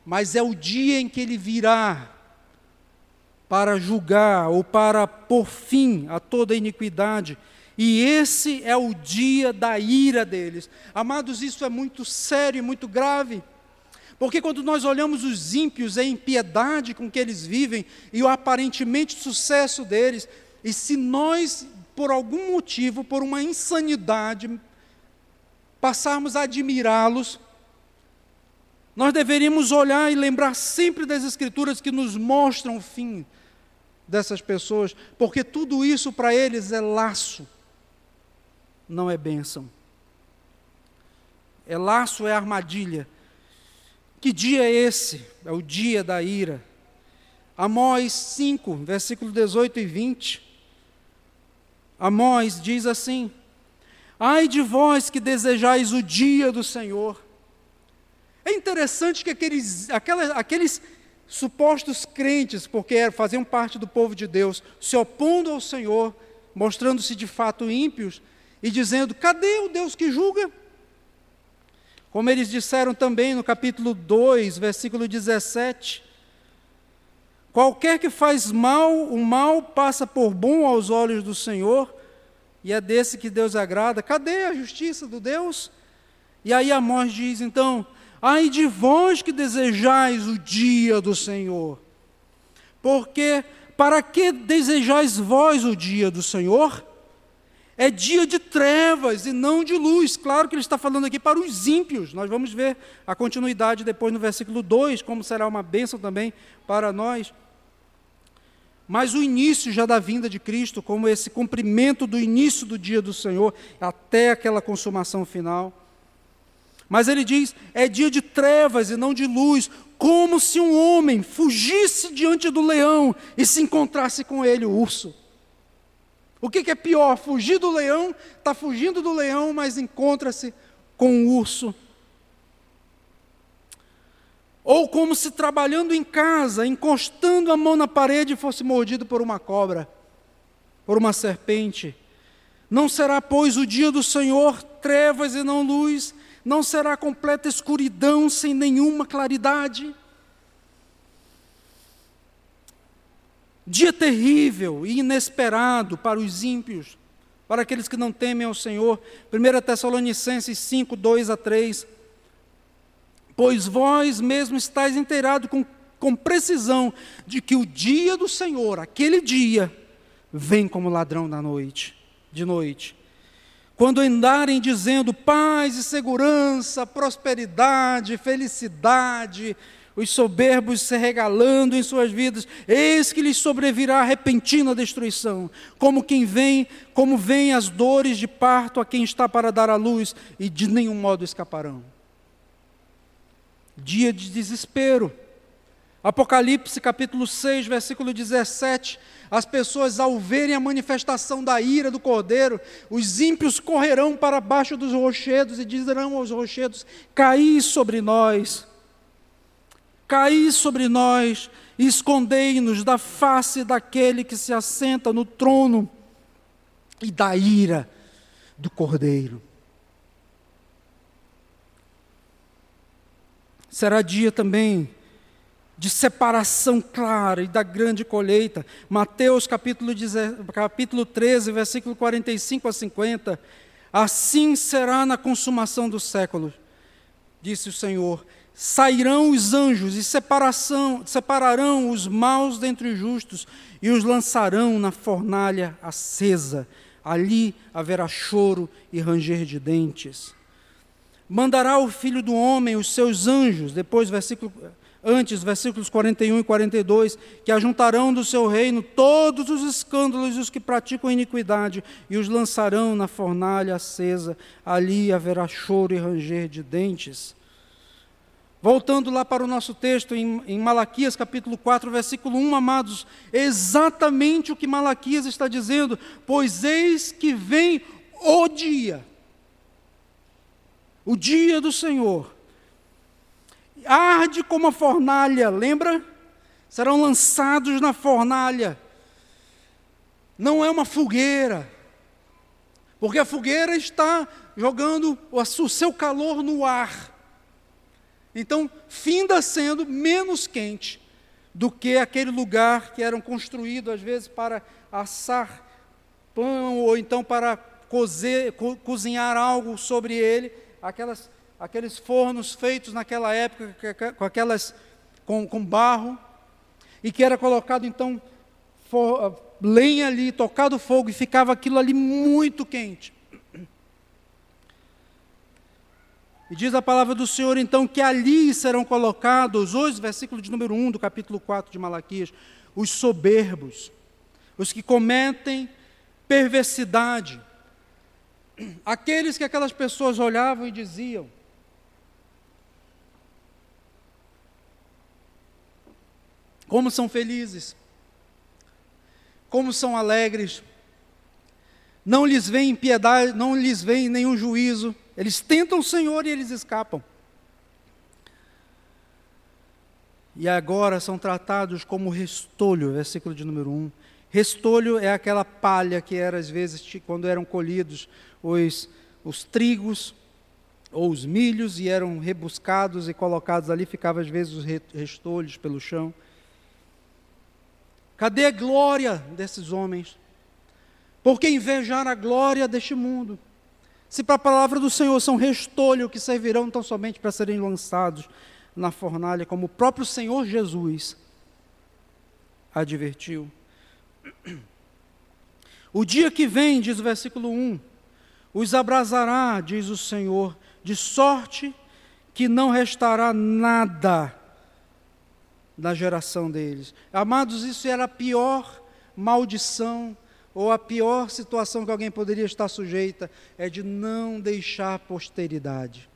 mas é o dia em que ele virá para julgar ou para pôr fim a toda iniquidade e esse é o dia da ira deles. Amados, isso é muito sério e muito grave. Porque quando nós olhamos os ímpios, a impiedade com que eles vivem e o aparentemente sucesso deles, e se nós, por algum motivo, por uma insanidade, passarmos a admirá-los, nós deveríamos olhar e lembrar sempre das Escrituras que nos mostram o fim dessas pessoas, porque tudo isso para eles é laço não é bênção. É laço, é armadilha. Que dia é esse? É o dia da ira. Amós 5, versículo 18 e 20. Amós diz assim: Ai de vós que desejais o dia do Senhor. É interessante que aqueles, aquelas, aqueles supostos crentes, porque faziam parte do povo de Deus, se opondo ao Senhor, mostrando-se de fato ímpios, e dizendo: cadê o Deus que julga? Como eles disseram também no capítulo 2, versículo 17: Qualquer que faz mal, o mal passa por bom aos olhos do Senhor, e é desse que Deus agrada. Cadê a justiça do Deus? E aí Amós diz então: Ai de vós que desejais o dia do Senhor, porque para que desejais vós o dia do Senhor? É dia de trevas e não de luz. Claro que ele está falando aqui para os ímpios. Nós vamos ver a continuidade depois no versículo 2, como será uma bênção também para nós. Mas o início já da vinda de Cristo, como esse cumprimento do início do dia do Senhor, até aquela consumação final. Mas ele diz: é dia de trevas e não de luz, como se um homem fugisse diante do leão e se encontrasse com ele, o urso. O que, que é pior? Fugir do leão, está fugindo do leão, mas encontra-se com o urso. ou como se trabalhando em casa, encostando a mão na parede, fosse mordido por uma cobra, por uma serpente. Não será, pois, o dia do Senhor trevas e não luz, não será completa escuridão sem nenhuma claridade. Dia terrível e inesperado para os ímpios, para aqueles que não temem ao Senhor. 1 Tessalonicenses 5, 2 a 3 pois vós mesmos estáis inteirados com, com precisão de que o dia do Senhor, aquele dia, vem como ladrão da noite, de noite. Quando andarem dizendo paz e segurança, prosperidade, felicidade, os soberbos se regalando em suas vidas, eis que lhes sobrevirá repentina destruição, como quem vem, como vêm as dores de parto a quem está para dar à luz, e de nenhum modo escaparão dia de desespero. Apocalipse capítulo 6, versículo 17. As pessoas, ao verem a manifestação da ira do cordeiro, os ímpios correrão para baixo dos rochedos e dirão aos rochedos: Caí sobre nós, caí sobre nós, e escondei-nos da face daquele que se assenta no trono e da ira do cordeiro. Será dia também de separação clara e da grande colheita. Mateus capítulo, 10, capítulo 13, versículo 45 a 50. Assim será na consumação do século, disse o Senhor. Sairão os anjos e separarão os maus dentre os justos e os lançarão na fornalha acesa. Ali haverá choro e ranger de dentes mandará o filho do homem os seus anjos, depois versículo antes, versículos 41 e 42, que ajuntarão do seu reino todos os escândalos e os que praticam iniquidade e os lançarão na fornalha acesa. Ali haverá choro e ranger de dentes. Voltando lá para o nosso texto, em, em Malaquias capítulo 4, versículo 1, amados, exatamente o que Malaquias está dizendo, pois eis que vem o dia o dia do Senhor. Arde como a fornalha, lembra? Serão lançados na fornalha. Não é uma fogueira, porque a fogueira está jogando o seu calor no ar. Então, finda sendo menos quente do que aquele lugar que eram construídos, às vezes, para assar pão ou então para cozer, co cozinhar algo sobre ele aquelas, aqueles fornos feitos naquela época com aquelas com, com barro e que era colocado então for, ah, lenha ali, tocado fogo e ficava aquilo ali muito quente. E diz a palavra do Senhor então que ali serão colocados, hoje, versículo de número 1 do capítulo 4 de Malaquias, os soberbos, os que cometem perversidade, aqueles que aquelas pessoas olhavam e diziam: Como são felizes, como são alegres, não lhes vem piedade, não lhes vem nenhum juízo, eles tentam o Senhor e eles escapam. E agora são tratados como restolho, versículo de número 1. Restolho é aquela palha que era, às vezes, quando eram colhidos os, os trigos ou os milhos e eram rebuscados e colocados ali, ficavam às vezes os restolhos pelo chão. Cadê a glória desses homens? Porque invejar a glória deste mundo. Se para a palavra do Senhor são restolho que servirão tão somente para serem lançados na fornalha, como o próprio Senhor Jesus advertiu. O dia que vem, diz o versículo 1, os abrasará, diz o Senhor, de sorte que não restará nada da geração deles. Amados, isso era a pior maldição ou a pior situação que alguém poderia estar sujeita, é de não deixar posteridade.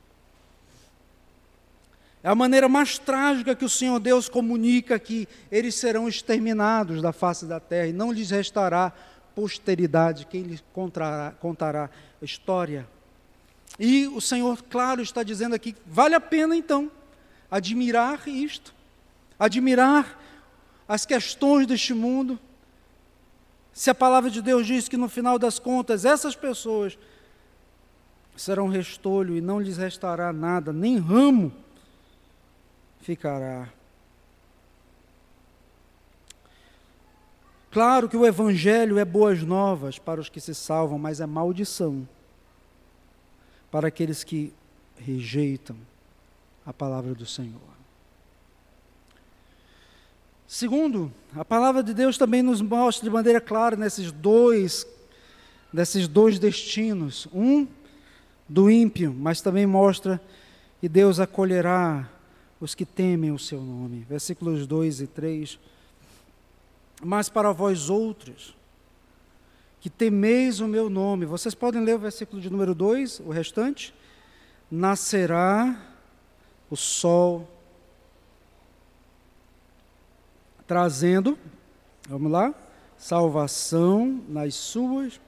É a maneira mais trágica que o Senhor Deus comunica que eles serão exterminados da face da terra e não lhes restará posteridade, quem lhes contará, contará história. E o Senhor, claro, está dizendo aqui: vale a pena então admirar isto, admirar as questões deste mundo. Se a palavra de Deus diz que no final das contas essas pessoas serão restolho e não lhes restará nada, nem ramo ficará. Claro que o Evangelho é boas novas para os que se salvam, mas é maldição para aqueles que rejeitam a palavra do Senhor. Segundo, a palavra de Deus também nos mostra de maneira clara nesses dois, nesses dois destinos. Um do ímpio, mas também mostra que Deus acolherá os que temem o seu nome. Versículos 2 e 3. Mas para vós outros, que temeis o meu nome, vocês podem ler o versículo de número 2, o restante? Nascerá o sol, trazendo, vamos lá, salvação nas suas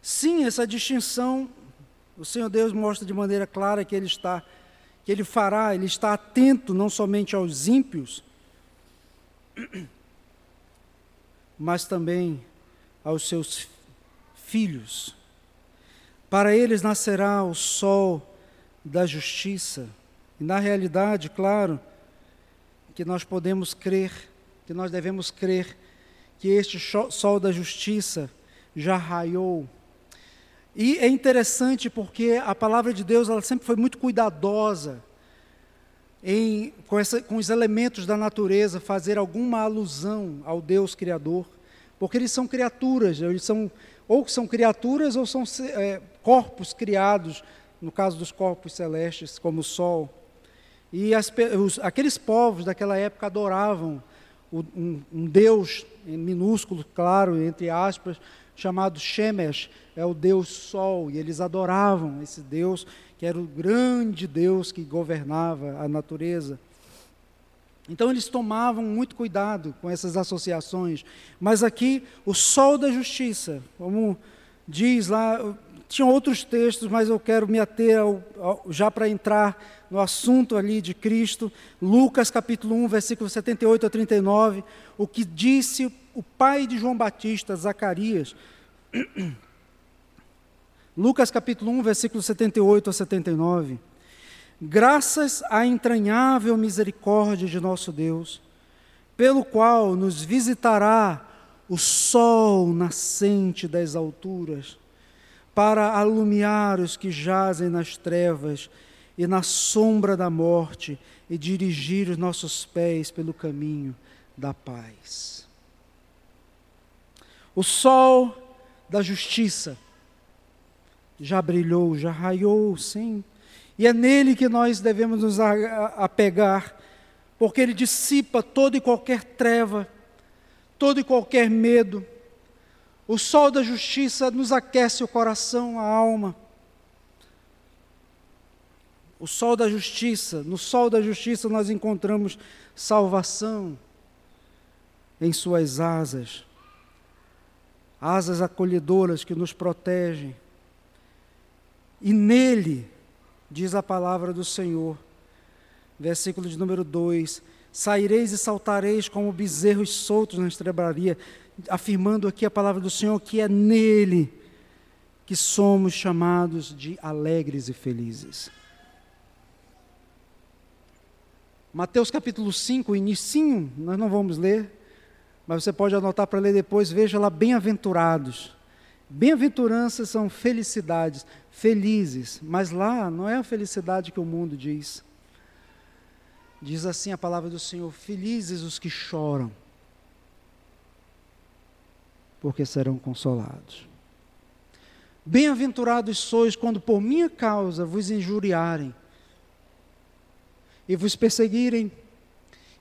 Sim, essa distinção, o Senhor Deus mostra de maneira clara que Ele está, que Ele fará, Ele está atento não somente aos ímpios, mas também aos seus filhos. Para eles nascerá o sol da justiça. E na realidade, claro, que nós podemos crer, que nós devemos crer que este sol da justiça já raiou e é interessante porque a palavra de Deus ela sempre foi muito cuidadosa em, com, essa, com os elementos da natureza, fazer alguma alusão ao Deus Criador, porque eles são criaturas, eles são ou são criaturas ou são é, corpos criados, no caso dos corpos celestes, como o Sol. E as, os, aqueles povos daquela época adoravam um, um Deus minúsculo, claro, entre aspas, chamado Shemesh, é o Deus Sol, e eles adoravam esse Deus, que era o grande Deus que governava a natureza. Então eles tomavam muito cuidado com essas associações. Mas aqui, o sol da justiça, como diz lá, tinham outros textos, mas eu quero me ater ao, ao, já para entrar no assunto ali de Cristo, Lucas capítulo 1, versículo 78 a 39, o que disse o pai de João Batista, Zacarias. <clears throat> Lucas capítulo 1, versículo 78 a 79. Graças à entranhável misericórdia de nosso Deus, pelo qual nos visitará o sol nascente das alturas, para alumiar os que jazem nas trevas e na sombra da morte e dirigir os nossos pés pelo caminho da paz. O sol da justiça já brilhou, já raiou, sim. E é nele que nós devemos nos apegar, porque ele dissipa toda e qualquer treva, todo e qualquer medo. O sol da justiça nos aquece o coração, a alma. O sol da justiça, no sol da justiça nós encontramos salvação em suas asas asas acolhedoras que nos protegem. E nele, diz a palavra do Senhor, versículo de número 2: Saireis e saltareis como bezerros soltos na estrebaria, afirmando aqui a palavra do Senhor que é nele que somos chamados de alegres e felizes. Mateus capítulo 5, inicinho, nós não vamos ler, mas você pode anotar para ler depois, veja lá, bem-aventurados. Bem-aventuranças são felicidades, felizes, mas lá não é a felicidade que o mundo diz. Diz assim a palavra do Senhor: Felizes os que choram, porque serão consolados. Bem-aventurados sois quando por minha causa vos injuriarem e vos perseguirem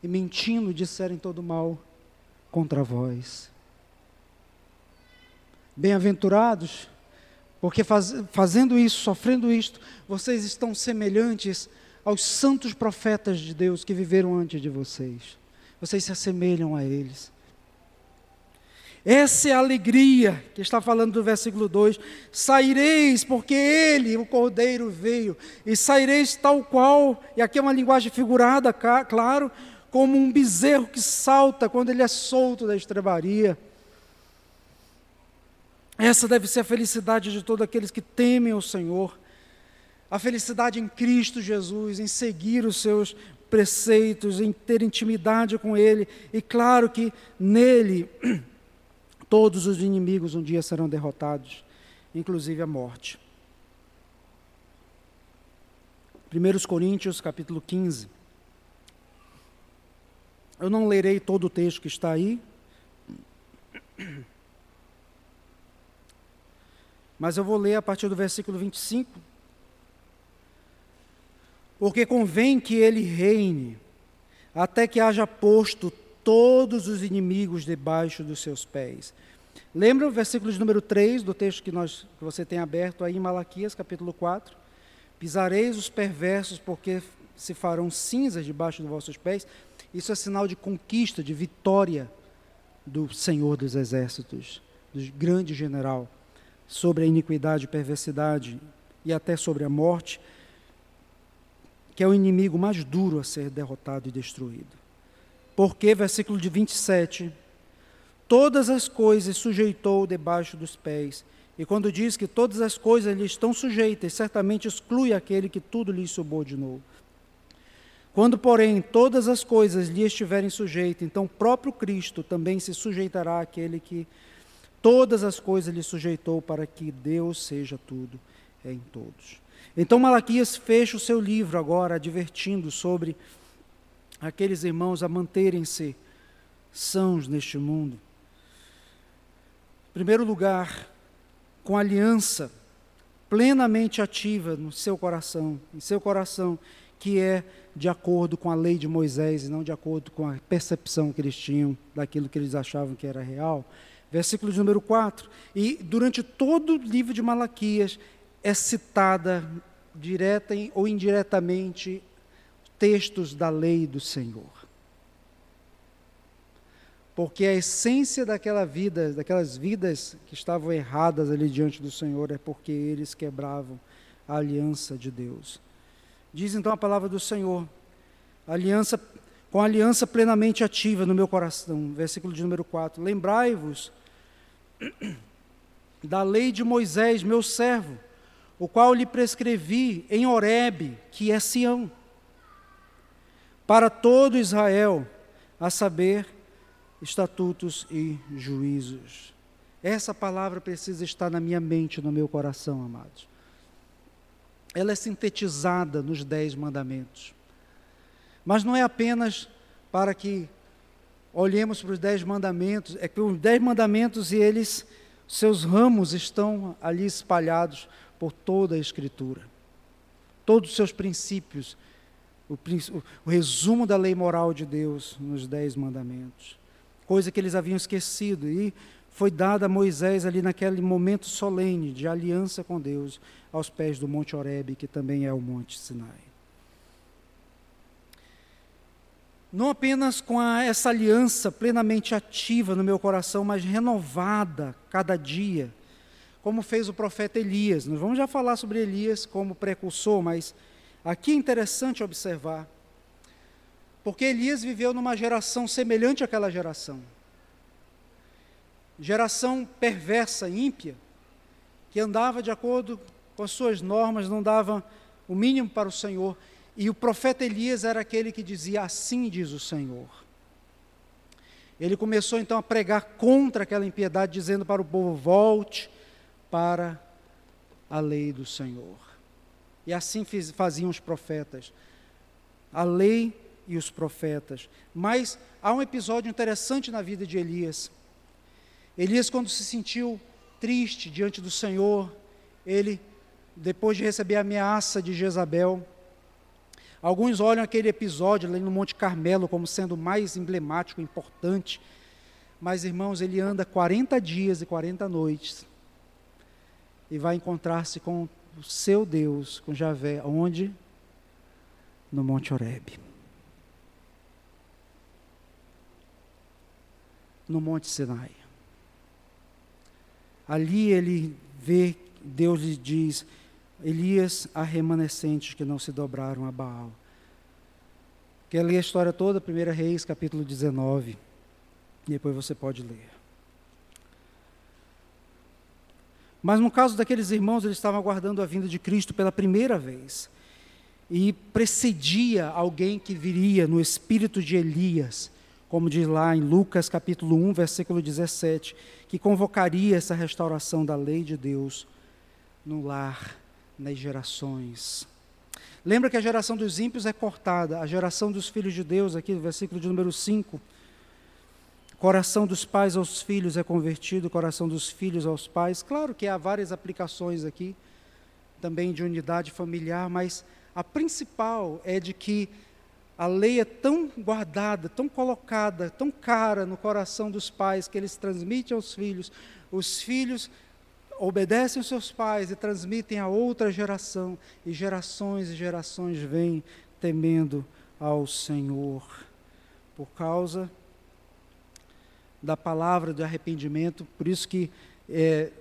e mentindo disserem todo mal contra vós. Bem-aventurados, porque faz, fazendo isso, sofrendo isto, vocês estão semelhantes aos santos profetas de Deus que viveram antes de vocês. Vocês se assemelham a eles. Essa é a alegria que está falando do versículo 2. Saireis, porque ele, o cordeiro, veio, e saireis tal qual, e aqui é uma linguagem figurada, claro, como um bezerro que salta quando ele é solto da estrebaria. Essa deve ser a felicidade de todos aqueles que temem o Senhor. A felicidade em Cristo Jesus, em seguir os seus preceitos, em ter intimidade com Ele. E claro que nele <clears throat> todos os inimigos um dia serão derrotados, inclusive a morte. 1 Coríntios capítulo 15. Eu não lerei todo o texto que está aí, <clears throat> mas eu vou ler a partir do versículo 25. Porque convém que ele reine, até que haja posto todos os inimigos debaixo dos seus pés. Lembra o versículo de número 3 do texto que, nós, que você tem aberto aí em Malaquias, capítulo 4? Pisareis os perversos, porque se farão cinzas debaixo dos vossos pés. Isso é sinal de conquista, de vitória do Senhor dos Exércitos, do grande general, sobre a iniquidade e perversidade e até sobre a morte, que é o inimigo mais duro a ser derrotado e destruído. Porque, versículo de 27, todas as coisas sujeitou debaixo dos pés. E quando diz que todas as coisas lhe estão sujeitas, certamente exclui aquele que tudo lhe subordinou. Quando, porém, todas as coisas lhe estiverem sujeitas, então o próprio Cristo também se sujeitará àquele que todas as coisas lhe sujeitou para que Deus seja tudo em todos. Então Malaquias fecha o seu livro agora advertindo sobre aqueles irmãos a manterem-se sãos neste mundo. Em primeiro lugar, com aliança plenamente ativa no seu coração, em seu coração, que é de acordo com a lei de Moisés e não de acordo com a percepção que eles tinham daquilo que eles achavam que era real. Versículo de número 4. E durante todo o livro de Malaquias é citada direta ou indiretamente textos da lei do Senhor. Porque a essência daquela vida, daquelas vidas que estavam erradas ali diante do Senhor é porque eles quebravam a aliança de Deus. Diz então a palavra do Senhor, aliança com a aliança plenamente ativa no meu coração, versículo de número 4. Lembrai-vos da lei de Moisés, meu servo, o qual lhe prescrevi em Horebe, que é Sião, para todo Israel, a saber, estatutos e juízos. Essa palavra precisa estar na minha mente, no meu coração, amados ela é sintetizada nos Dez Mandamentos. Mas não é apenas para que olhemos para os Dez Mandamentos, é que os Dez Mandamentos e eles, seus ramos estão ali espalhados por toda a Escritura. Todos os seus princípios, o, o resumo da lei moral de Deus nos Dez Mandamentos. Coisa que eles haviam esquecido e foi dada a Moisés ali naquele momento solene de aliança com Deus aos pés do Monte Horebe, que também é o Monte Sinai. Não apenas com a, essa aliança plenamente ativa no meu coração, mas renovada cada dia, como fez o profeta Elias. Nós vamos já falar sobre Elias como precursor, mas aqui é interessante observar, porque Elias viveu numa geração semelhante àquela geração geração perversa, ímpia, que andava de acordo com as suas normas, não dava o mínimo para o Senhor. E o profeta Elias era aquele que dizia: Assim diz o Senhor. Ele começou então a pregar contra aquela impiedade, dizendo para o povo: volte para a lei do Senhor. E assim faziam os profetas. A lei e os profetas. Mas há um episódio interessante na vida de Elias. Elias, quando se sentiu triste diante do Senhor, ele, depois de receber a ameaça de Jezabel, alguns olham aquele episódio ali no Monte Carmelo como sendo mais emblemático, importante, mas irmãos, ele anda 40 dias e 40 noites e vai encontrar-se com o seu Deus, com Javé, onde? No Monte Horebe. No Monte Sinai. Ali ele vê, Deus lhe diz: Elias, há remanescentes que não se dobraram a Baal. Quer ler a história toda, 1 Reis, capítulo 19. E depois você pode ler. Mas no caso daqueles irmãos, eles estavam aguardando a vinda de Cristo pela primeira vez. E precedia alguém que viria no espírito de Elias, como diz lá em Lucas capítulo 1, versículo 17, que convocaria essa restauração da lei de Deus no lar, nas gerações. Lembra que a geração dos ímpios é cortada, a geração dos filhos de Deus, aqui no versículo de número 5, Coração dos pais aos filhos é convertido, coração dos filhos aos pais. Claro que há várias aplicações aqui, também de unidade familiar, mas a principal é de que a lei é tão guardada, tão colocada, tão cara no coração dos pais, que eles transmitem aos filhos. Os filhos obedecem aos seus pais e transmitem a outra geração, e gerações e gerações vêm temendo ao Senhor. Por causa da palavra do arrependimento, por isso que é,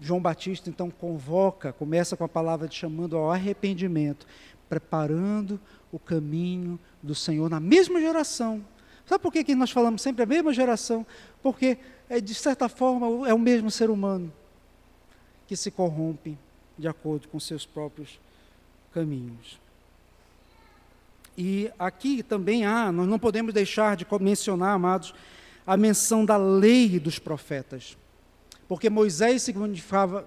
João Batista então convoca, começa com a palavra de chamando ao arrependimento, preparando o caminho do Senhor na mesma geração. Sabe por que, que nós falamos sempre a mesma geração? Porque, é, de certa forma, é o mesmo ser humano que se corrompe de acordo com seus próprios caminhos. E aqui também há, nós não podemos deixar de mencionar, amados, a menção da lei dos profetas. Porque Moisés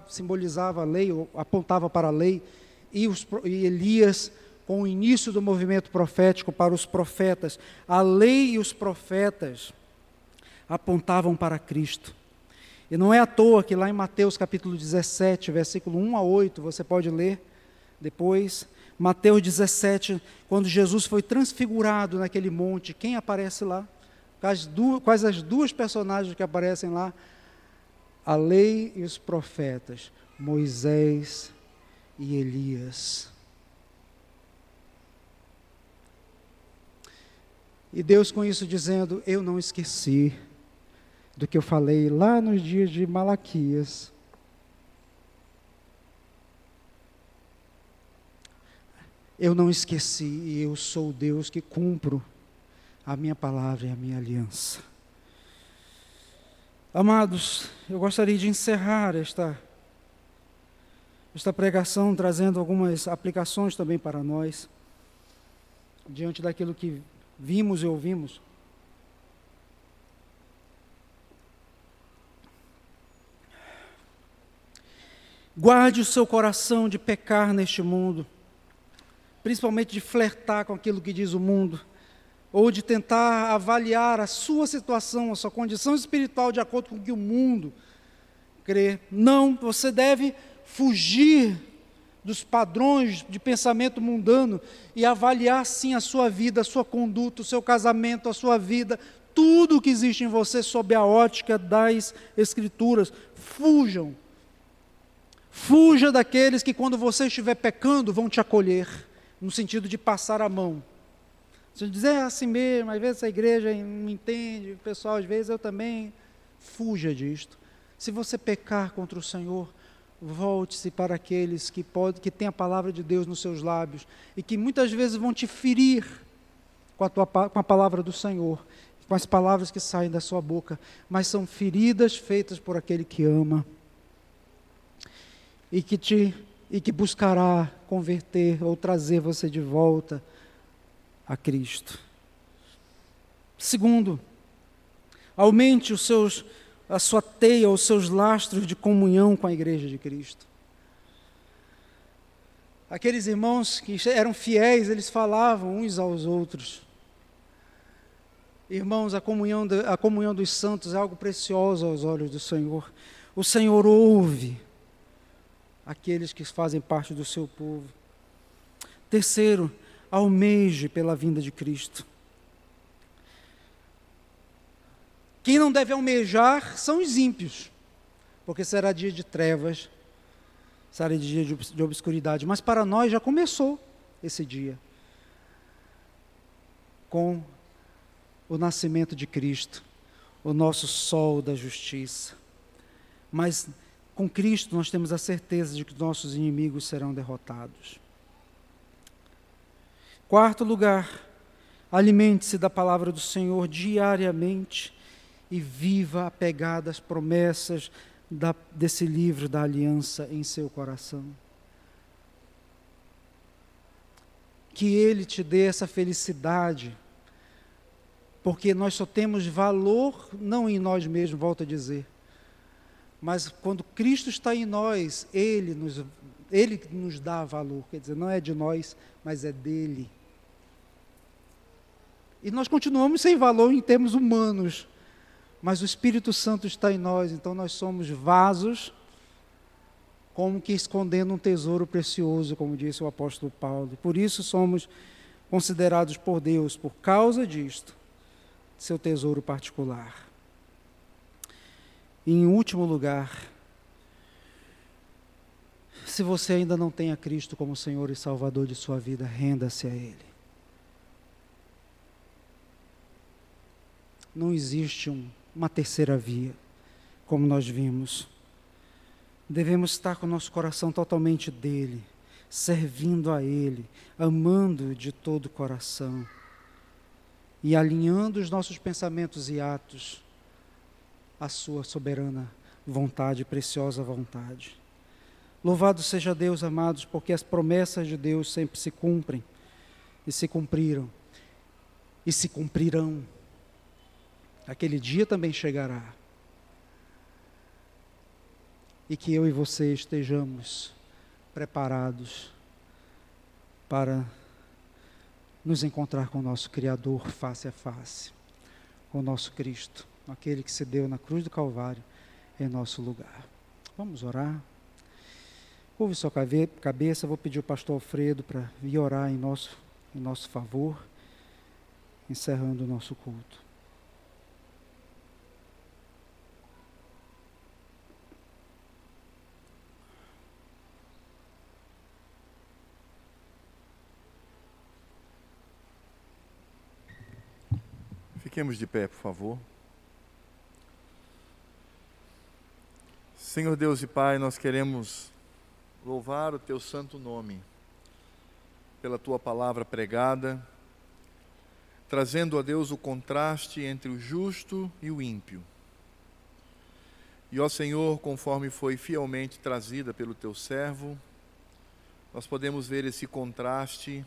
simbolizava a lei, ou apontava para a lei, e, os, e Elias, com o início do movimento profético, para os profetas. A lei e os profetas apontavam para Cristo. E não é à toa que lá em Mateus capítulo 17, versículo 1 a 8, você pode ler depois, Mateus 17, quando Jesus foi transfigurado naquele monte, quem aparece lá? Quais, duas, quais as duas personagens que aparecem lá? A lei e os profetas, Moisés e Elias. E Deus com isso dizendo: Eu não esqueci do que eu falei lá nos dias de Malaquias. Eu não esqueci e eu sou Deus que cumpro a minha palavra e a minha aliança. Amados, eu gostaria de encerrar esta, esta pregação trazendo algumas aplicações também para nós, diante daquilo que vimos e ouvimos. Guarde o seu coração de pecar neste mundo, principalmente de flertar com aquilo que diz o mundo ou de tentar avaliar a sua situação, a sua condição espiritual de acordo com o que o mundo crê. Não, você deve fugir dos padrões de pensamento mundano e avaliar sim a sua vida, a sua conduta, o seu casamento, a sua vida, tudo o que existe em você sob a ótica das Escrituras. Fujam. Fuja daqueles que, quando você estiver pecando, vão te acolher, no sentido de passar a mão. Se dizer assim mesmo, às vezes a igreja não entende, o pessoal, às vezes eu também, fuja disto. Se você pecar contra o Senhor, volte-se para aqueles que, pode, que têm a palavra de Deus nos seus lábios e que muitas vezes vão te ferir com a, tua, com a palavra do Senhor, com as palavras que saem da sua boca, mas são feridas feitas por aquele que ama e que te e que buscará converter ou trazer você de volta a Cristo. Segundo, aumente os seus, a sua teia, os seus lastros de comunhão com a Igreja de Cristo. Aqueles irmãos que eram fiéis, eles falavam uns aos outros. Irmãos, a comunhão, de, a comunhão dos santos é algo precioso aos olhos do Senhor. O Senhor ouve aqueles que fazem parte do seu povo. Terceiro, almeje pela vinda de Cristo. Quem não deve almejar são os ímpios, porque será dia de trevas, será dia de obscuridade. Mas para nós já começou esse dia com o nascimento de Cristo, o nosso sol da justiça. mas com Cristo nós temos a certeza de que nossos inimigos serão derrotados. Quarto lugar, alimente-se da palavra do Senhor diariamente e viva apegado às promessas da, desse livro da aliança em seu coração. Que Ele te dê essa felicidade, porque nós só temos valor não em nós mesmos, volto a dizer, mas quando Cristo está em nós, Ele nos, Ele nos dá valor, quer dizer, não é de nós, mas é dele. E nós continuamos sem valor em termos humanos, mas o Espírito Santo está em nós, então nós somos vasos, como que escondendo um tesouro precioso, como disse o apóstolo Paulo. Por isso somos considerados por Deus, por causa disto, seu tesouro particular. Em último lugar, se você ainda não tem a Cristo como Senhor e Salvador de sua vida, renda-se a Ele. Não existe um uma terceira via, como nós vimos. Devemos estar com o nosso coração totalmente dele, servindo a ele, amando de todo o coração e alinhando os nossos pensamentos e atos à sua soberana vontade, preciosa vontade. Louvado seja Deus, amados, porque as promessas de Deus sempre se cumprem e se cumpriram e se cumprirão Aquele dia também chegará. E que eu e você estejamos preparados para nos encontrar com o nosso Criador face a face, com o nosso Cristo, aquele que se deu na cruz do Calvário em nosso lugar. Vamos orar? Ouve sua cabeça, vou pedir ao pastor Alfredo para vir orar em nosso, em nosso favor, encerrando o nosso culto. Fiquemos de pé, por favor. Senhor Deus e Pai, nós queremos louvar o Teu santo nome pela Tua palavra pregada, trazendo a Deus o contraste entre o justo e o ímpio. E ó Senhor, conforme foi fielmente trazida pelo Teu servo, nós podemos ver esse contraste,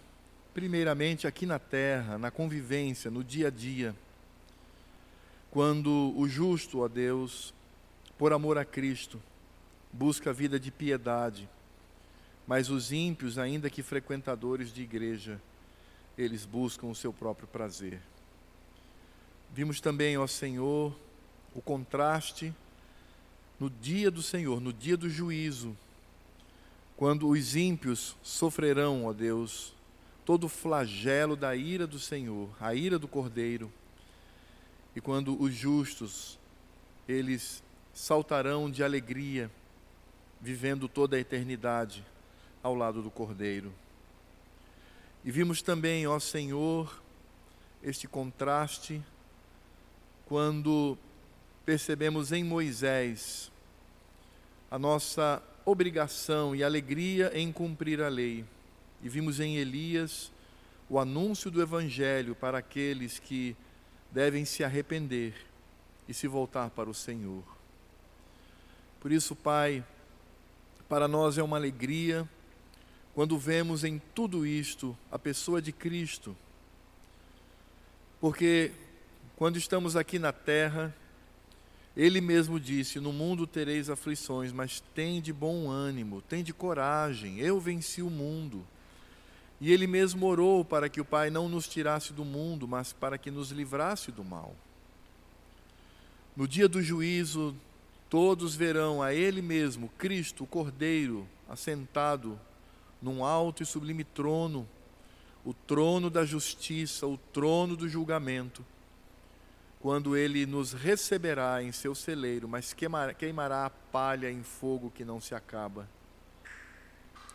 primeiramente aqui na terra, na convivência, no dia a dia quando o justo, ó Deus, por amor a Cristo, busca a vida de piedade, mas os ímpios, ainda que frequentadores de igreja, eles buscam o seu próprio prazer. Vimos também, ó Senhor, o contraste no dia do Senhor, no dia do juízo, quando os ímpios sofrerão, ó Deus, todo o flagelo da ira do Senhor, a ira do Cordeiro e quando os justos, eles saltarão de alegria, vivendo toda a eternidade ao lado do Cordeiro. E vimos também, ó Senhor, este contraste quando percebemos em Moisés a nossa obrigação e alegria em cumprir a lei. E vimos em Elias o anúncio do Evangelho para aqueles que devem se arrepender e se voltar para o Senhor. Por isso, Pai, para nós é uma alegria quando vemos em tudo isto a pessoa de Cristo, porque quando estamos aqui na terra, Ele mesmo disse: No mundo tereis aflições, mas tem de bom ânimo, tem de coragem, eu venci o mundo. E ele mesmo orou para que o Pai não nos tirasse do mundo, mas para que nos livrasse do mal. No dia do juízo, todos verão a Ele mesmo, Cristo, o Cordeiro, assentado num alto e sublime trono, o trono da justiça, o trono do julgamento, quando Ele nos receberá em seu celeiro, mas queimará a palha em fogo que não se acaba.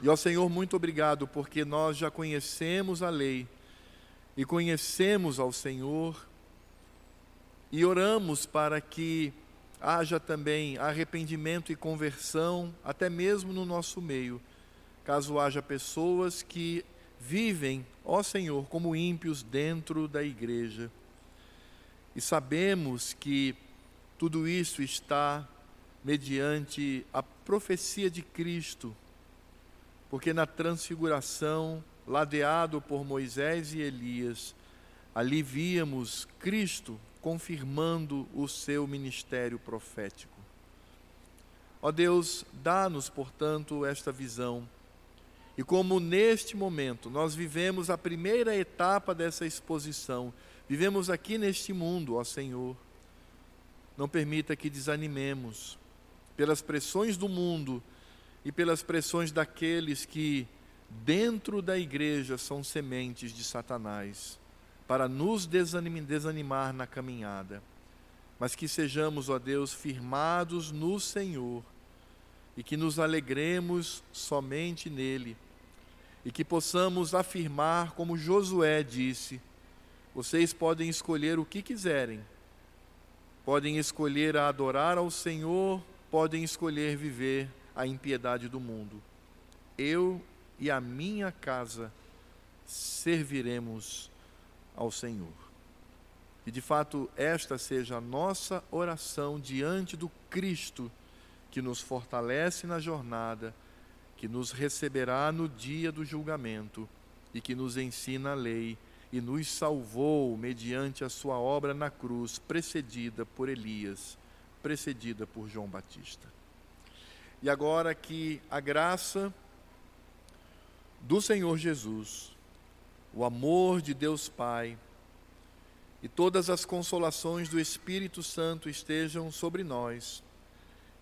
E ó Senhor, muito obrigado, porque nós já conhecemos a lei e conhecemos ao Senhor e oramos para que haja também arrependimento e conversão, até mesmo no nosso meio, caso haja pessoas que vivem, ó Senhor, como ímpios dentro da igreja. E sabemos que tudo isso está mediante a profecia de Cristo, porque na transfiguração, ladeado por Moisés e Elias, ali víamos Cristo confirmando o seu ministério profético. Ó Deus, dá-nos, portanto, esta visão. E como neste momento nós vivemos a primeira etapa dessa exposição, vivemos aqui neste mundo, ó Senhor, não permita que desanimemos pelas pressões do mundo e pelas pressões daqueles que, dentro da igreja, são sementes de Satanás para nos desanimar na caminhada, mas que sejamos, ó Deus, firmados no Senhor e que nos alegremos somente nele e que possamos afirmar, como Josué disse: vocês podem escolher o que quiserem, podem escolher a adorar ao Senhor, podem escolher viver a impiedade do mundo. Eu e a minha casa serviremos ao Senhor. E de fato, esta seja a nossa oração diante do Cristo que nos fortalece na jornada, que nos receberá no dia do julgamento e que nos ensina a lei e nos salvou mediante a sua obra na cruz, precedida por Elias, precedida por João Batista. E agora que a graça do Senhor Jesus, o amor de Deus Pai e todas as consolações do Espírito Santo estejam sobre nós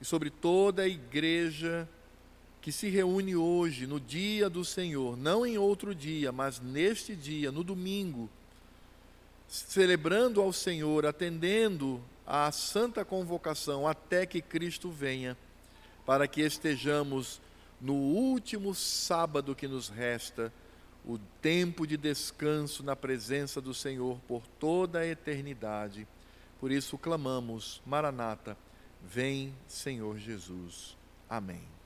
e sobre toda a igreja que se reúne hoje, no dia do Senhor, não em outro dia, mas neste dia, no domingo, celebrando ao Senhor, atendendo à santa convocação até que Cristo venha, para que estejamos no último sábado que nos resta o tempo de descanso na presença do Senhor por toda a eternidade. Por isso clamamos, Maranata, vem, Senhor Jesus. Amém.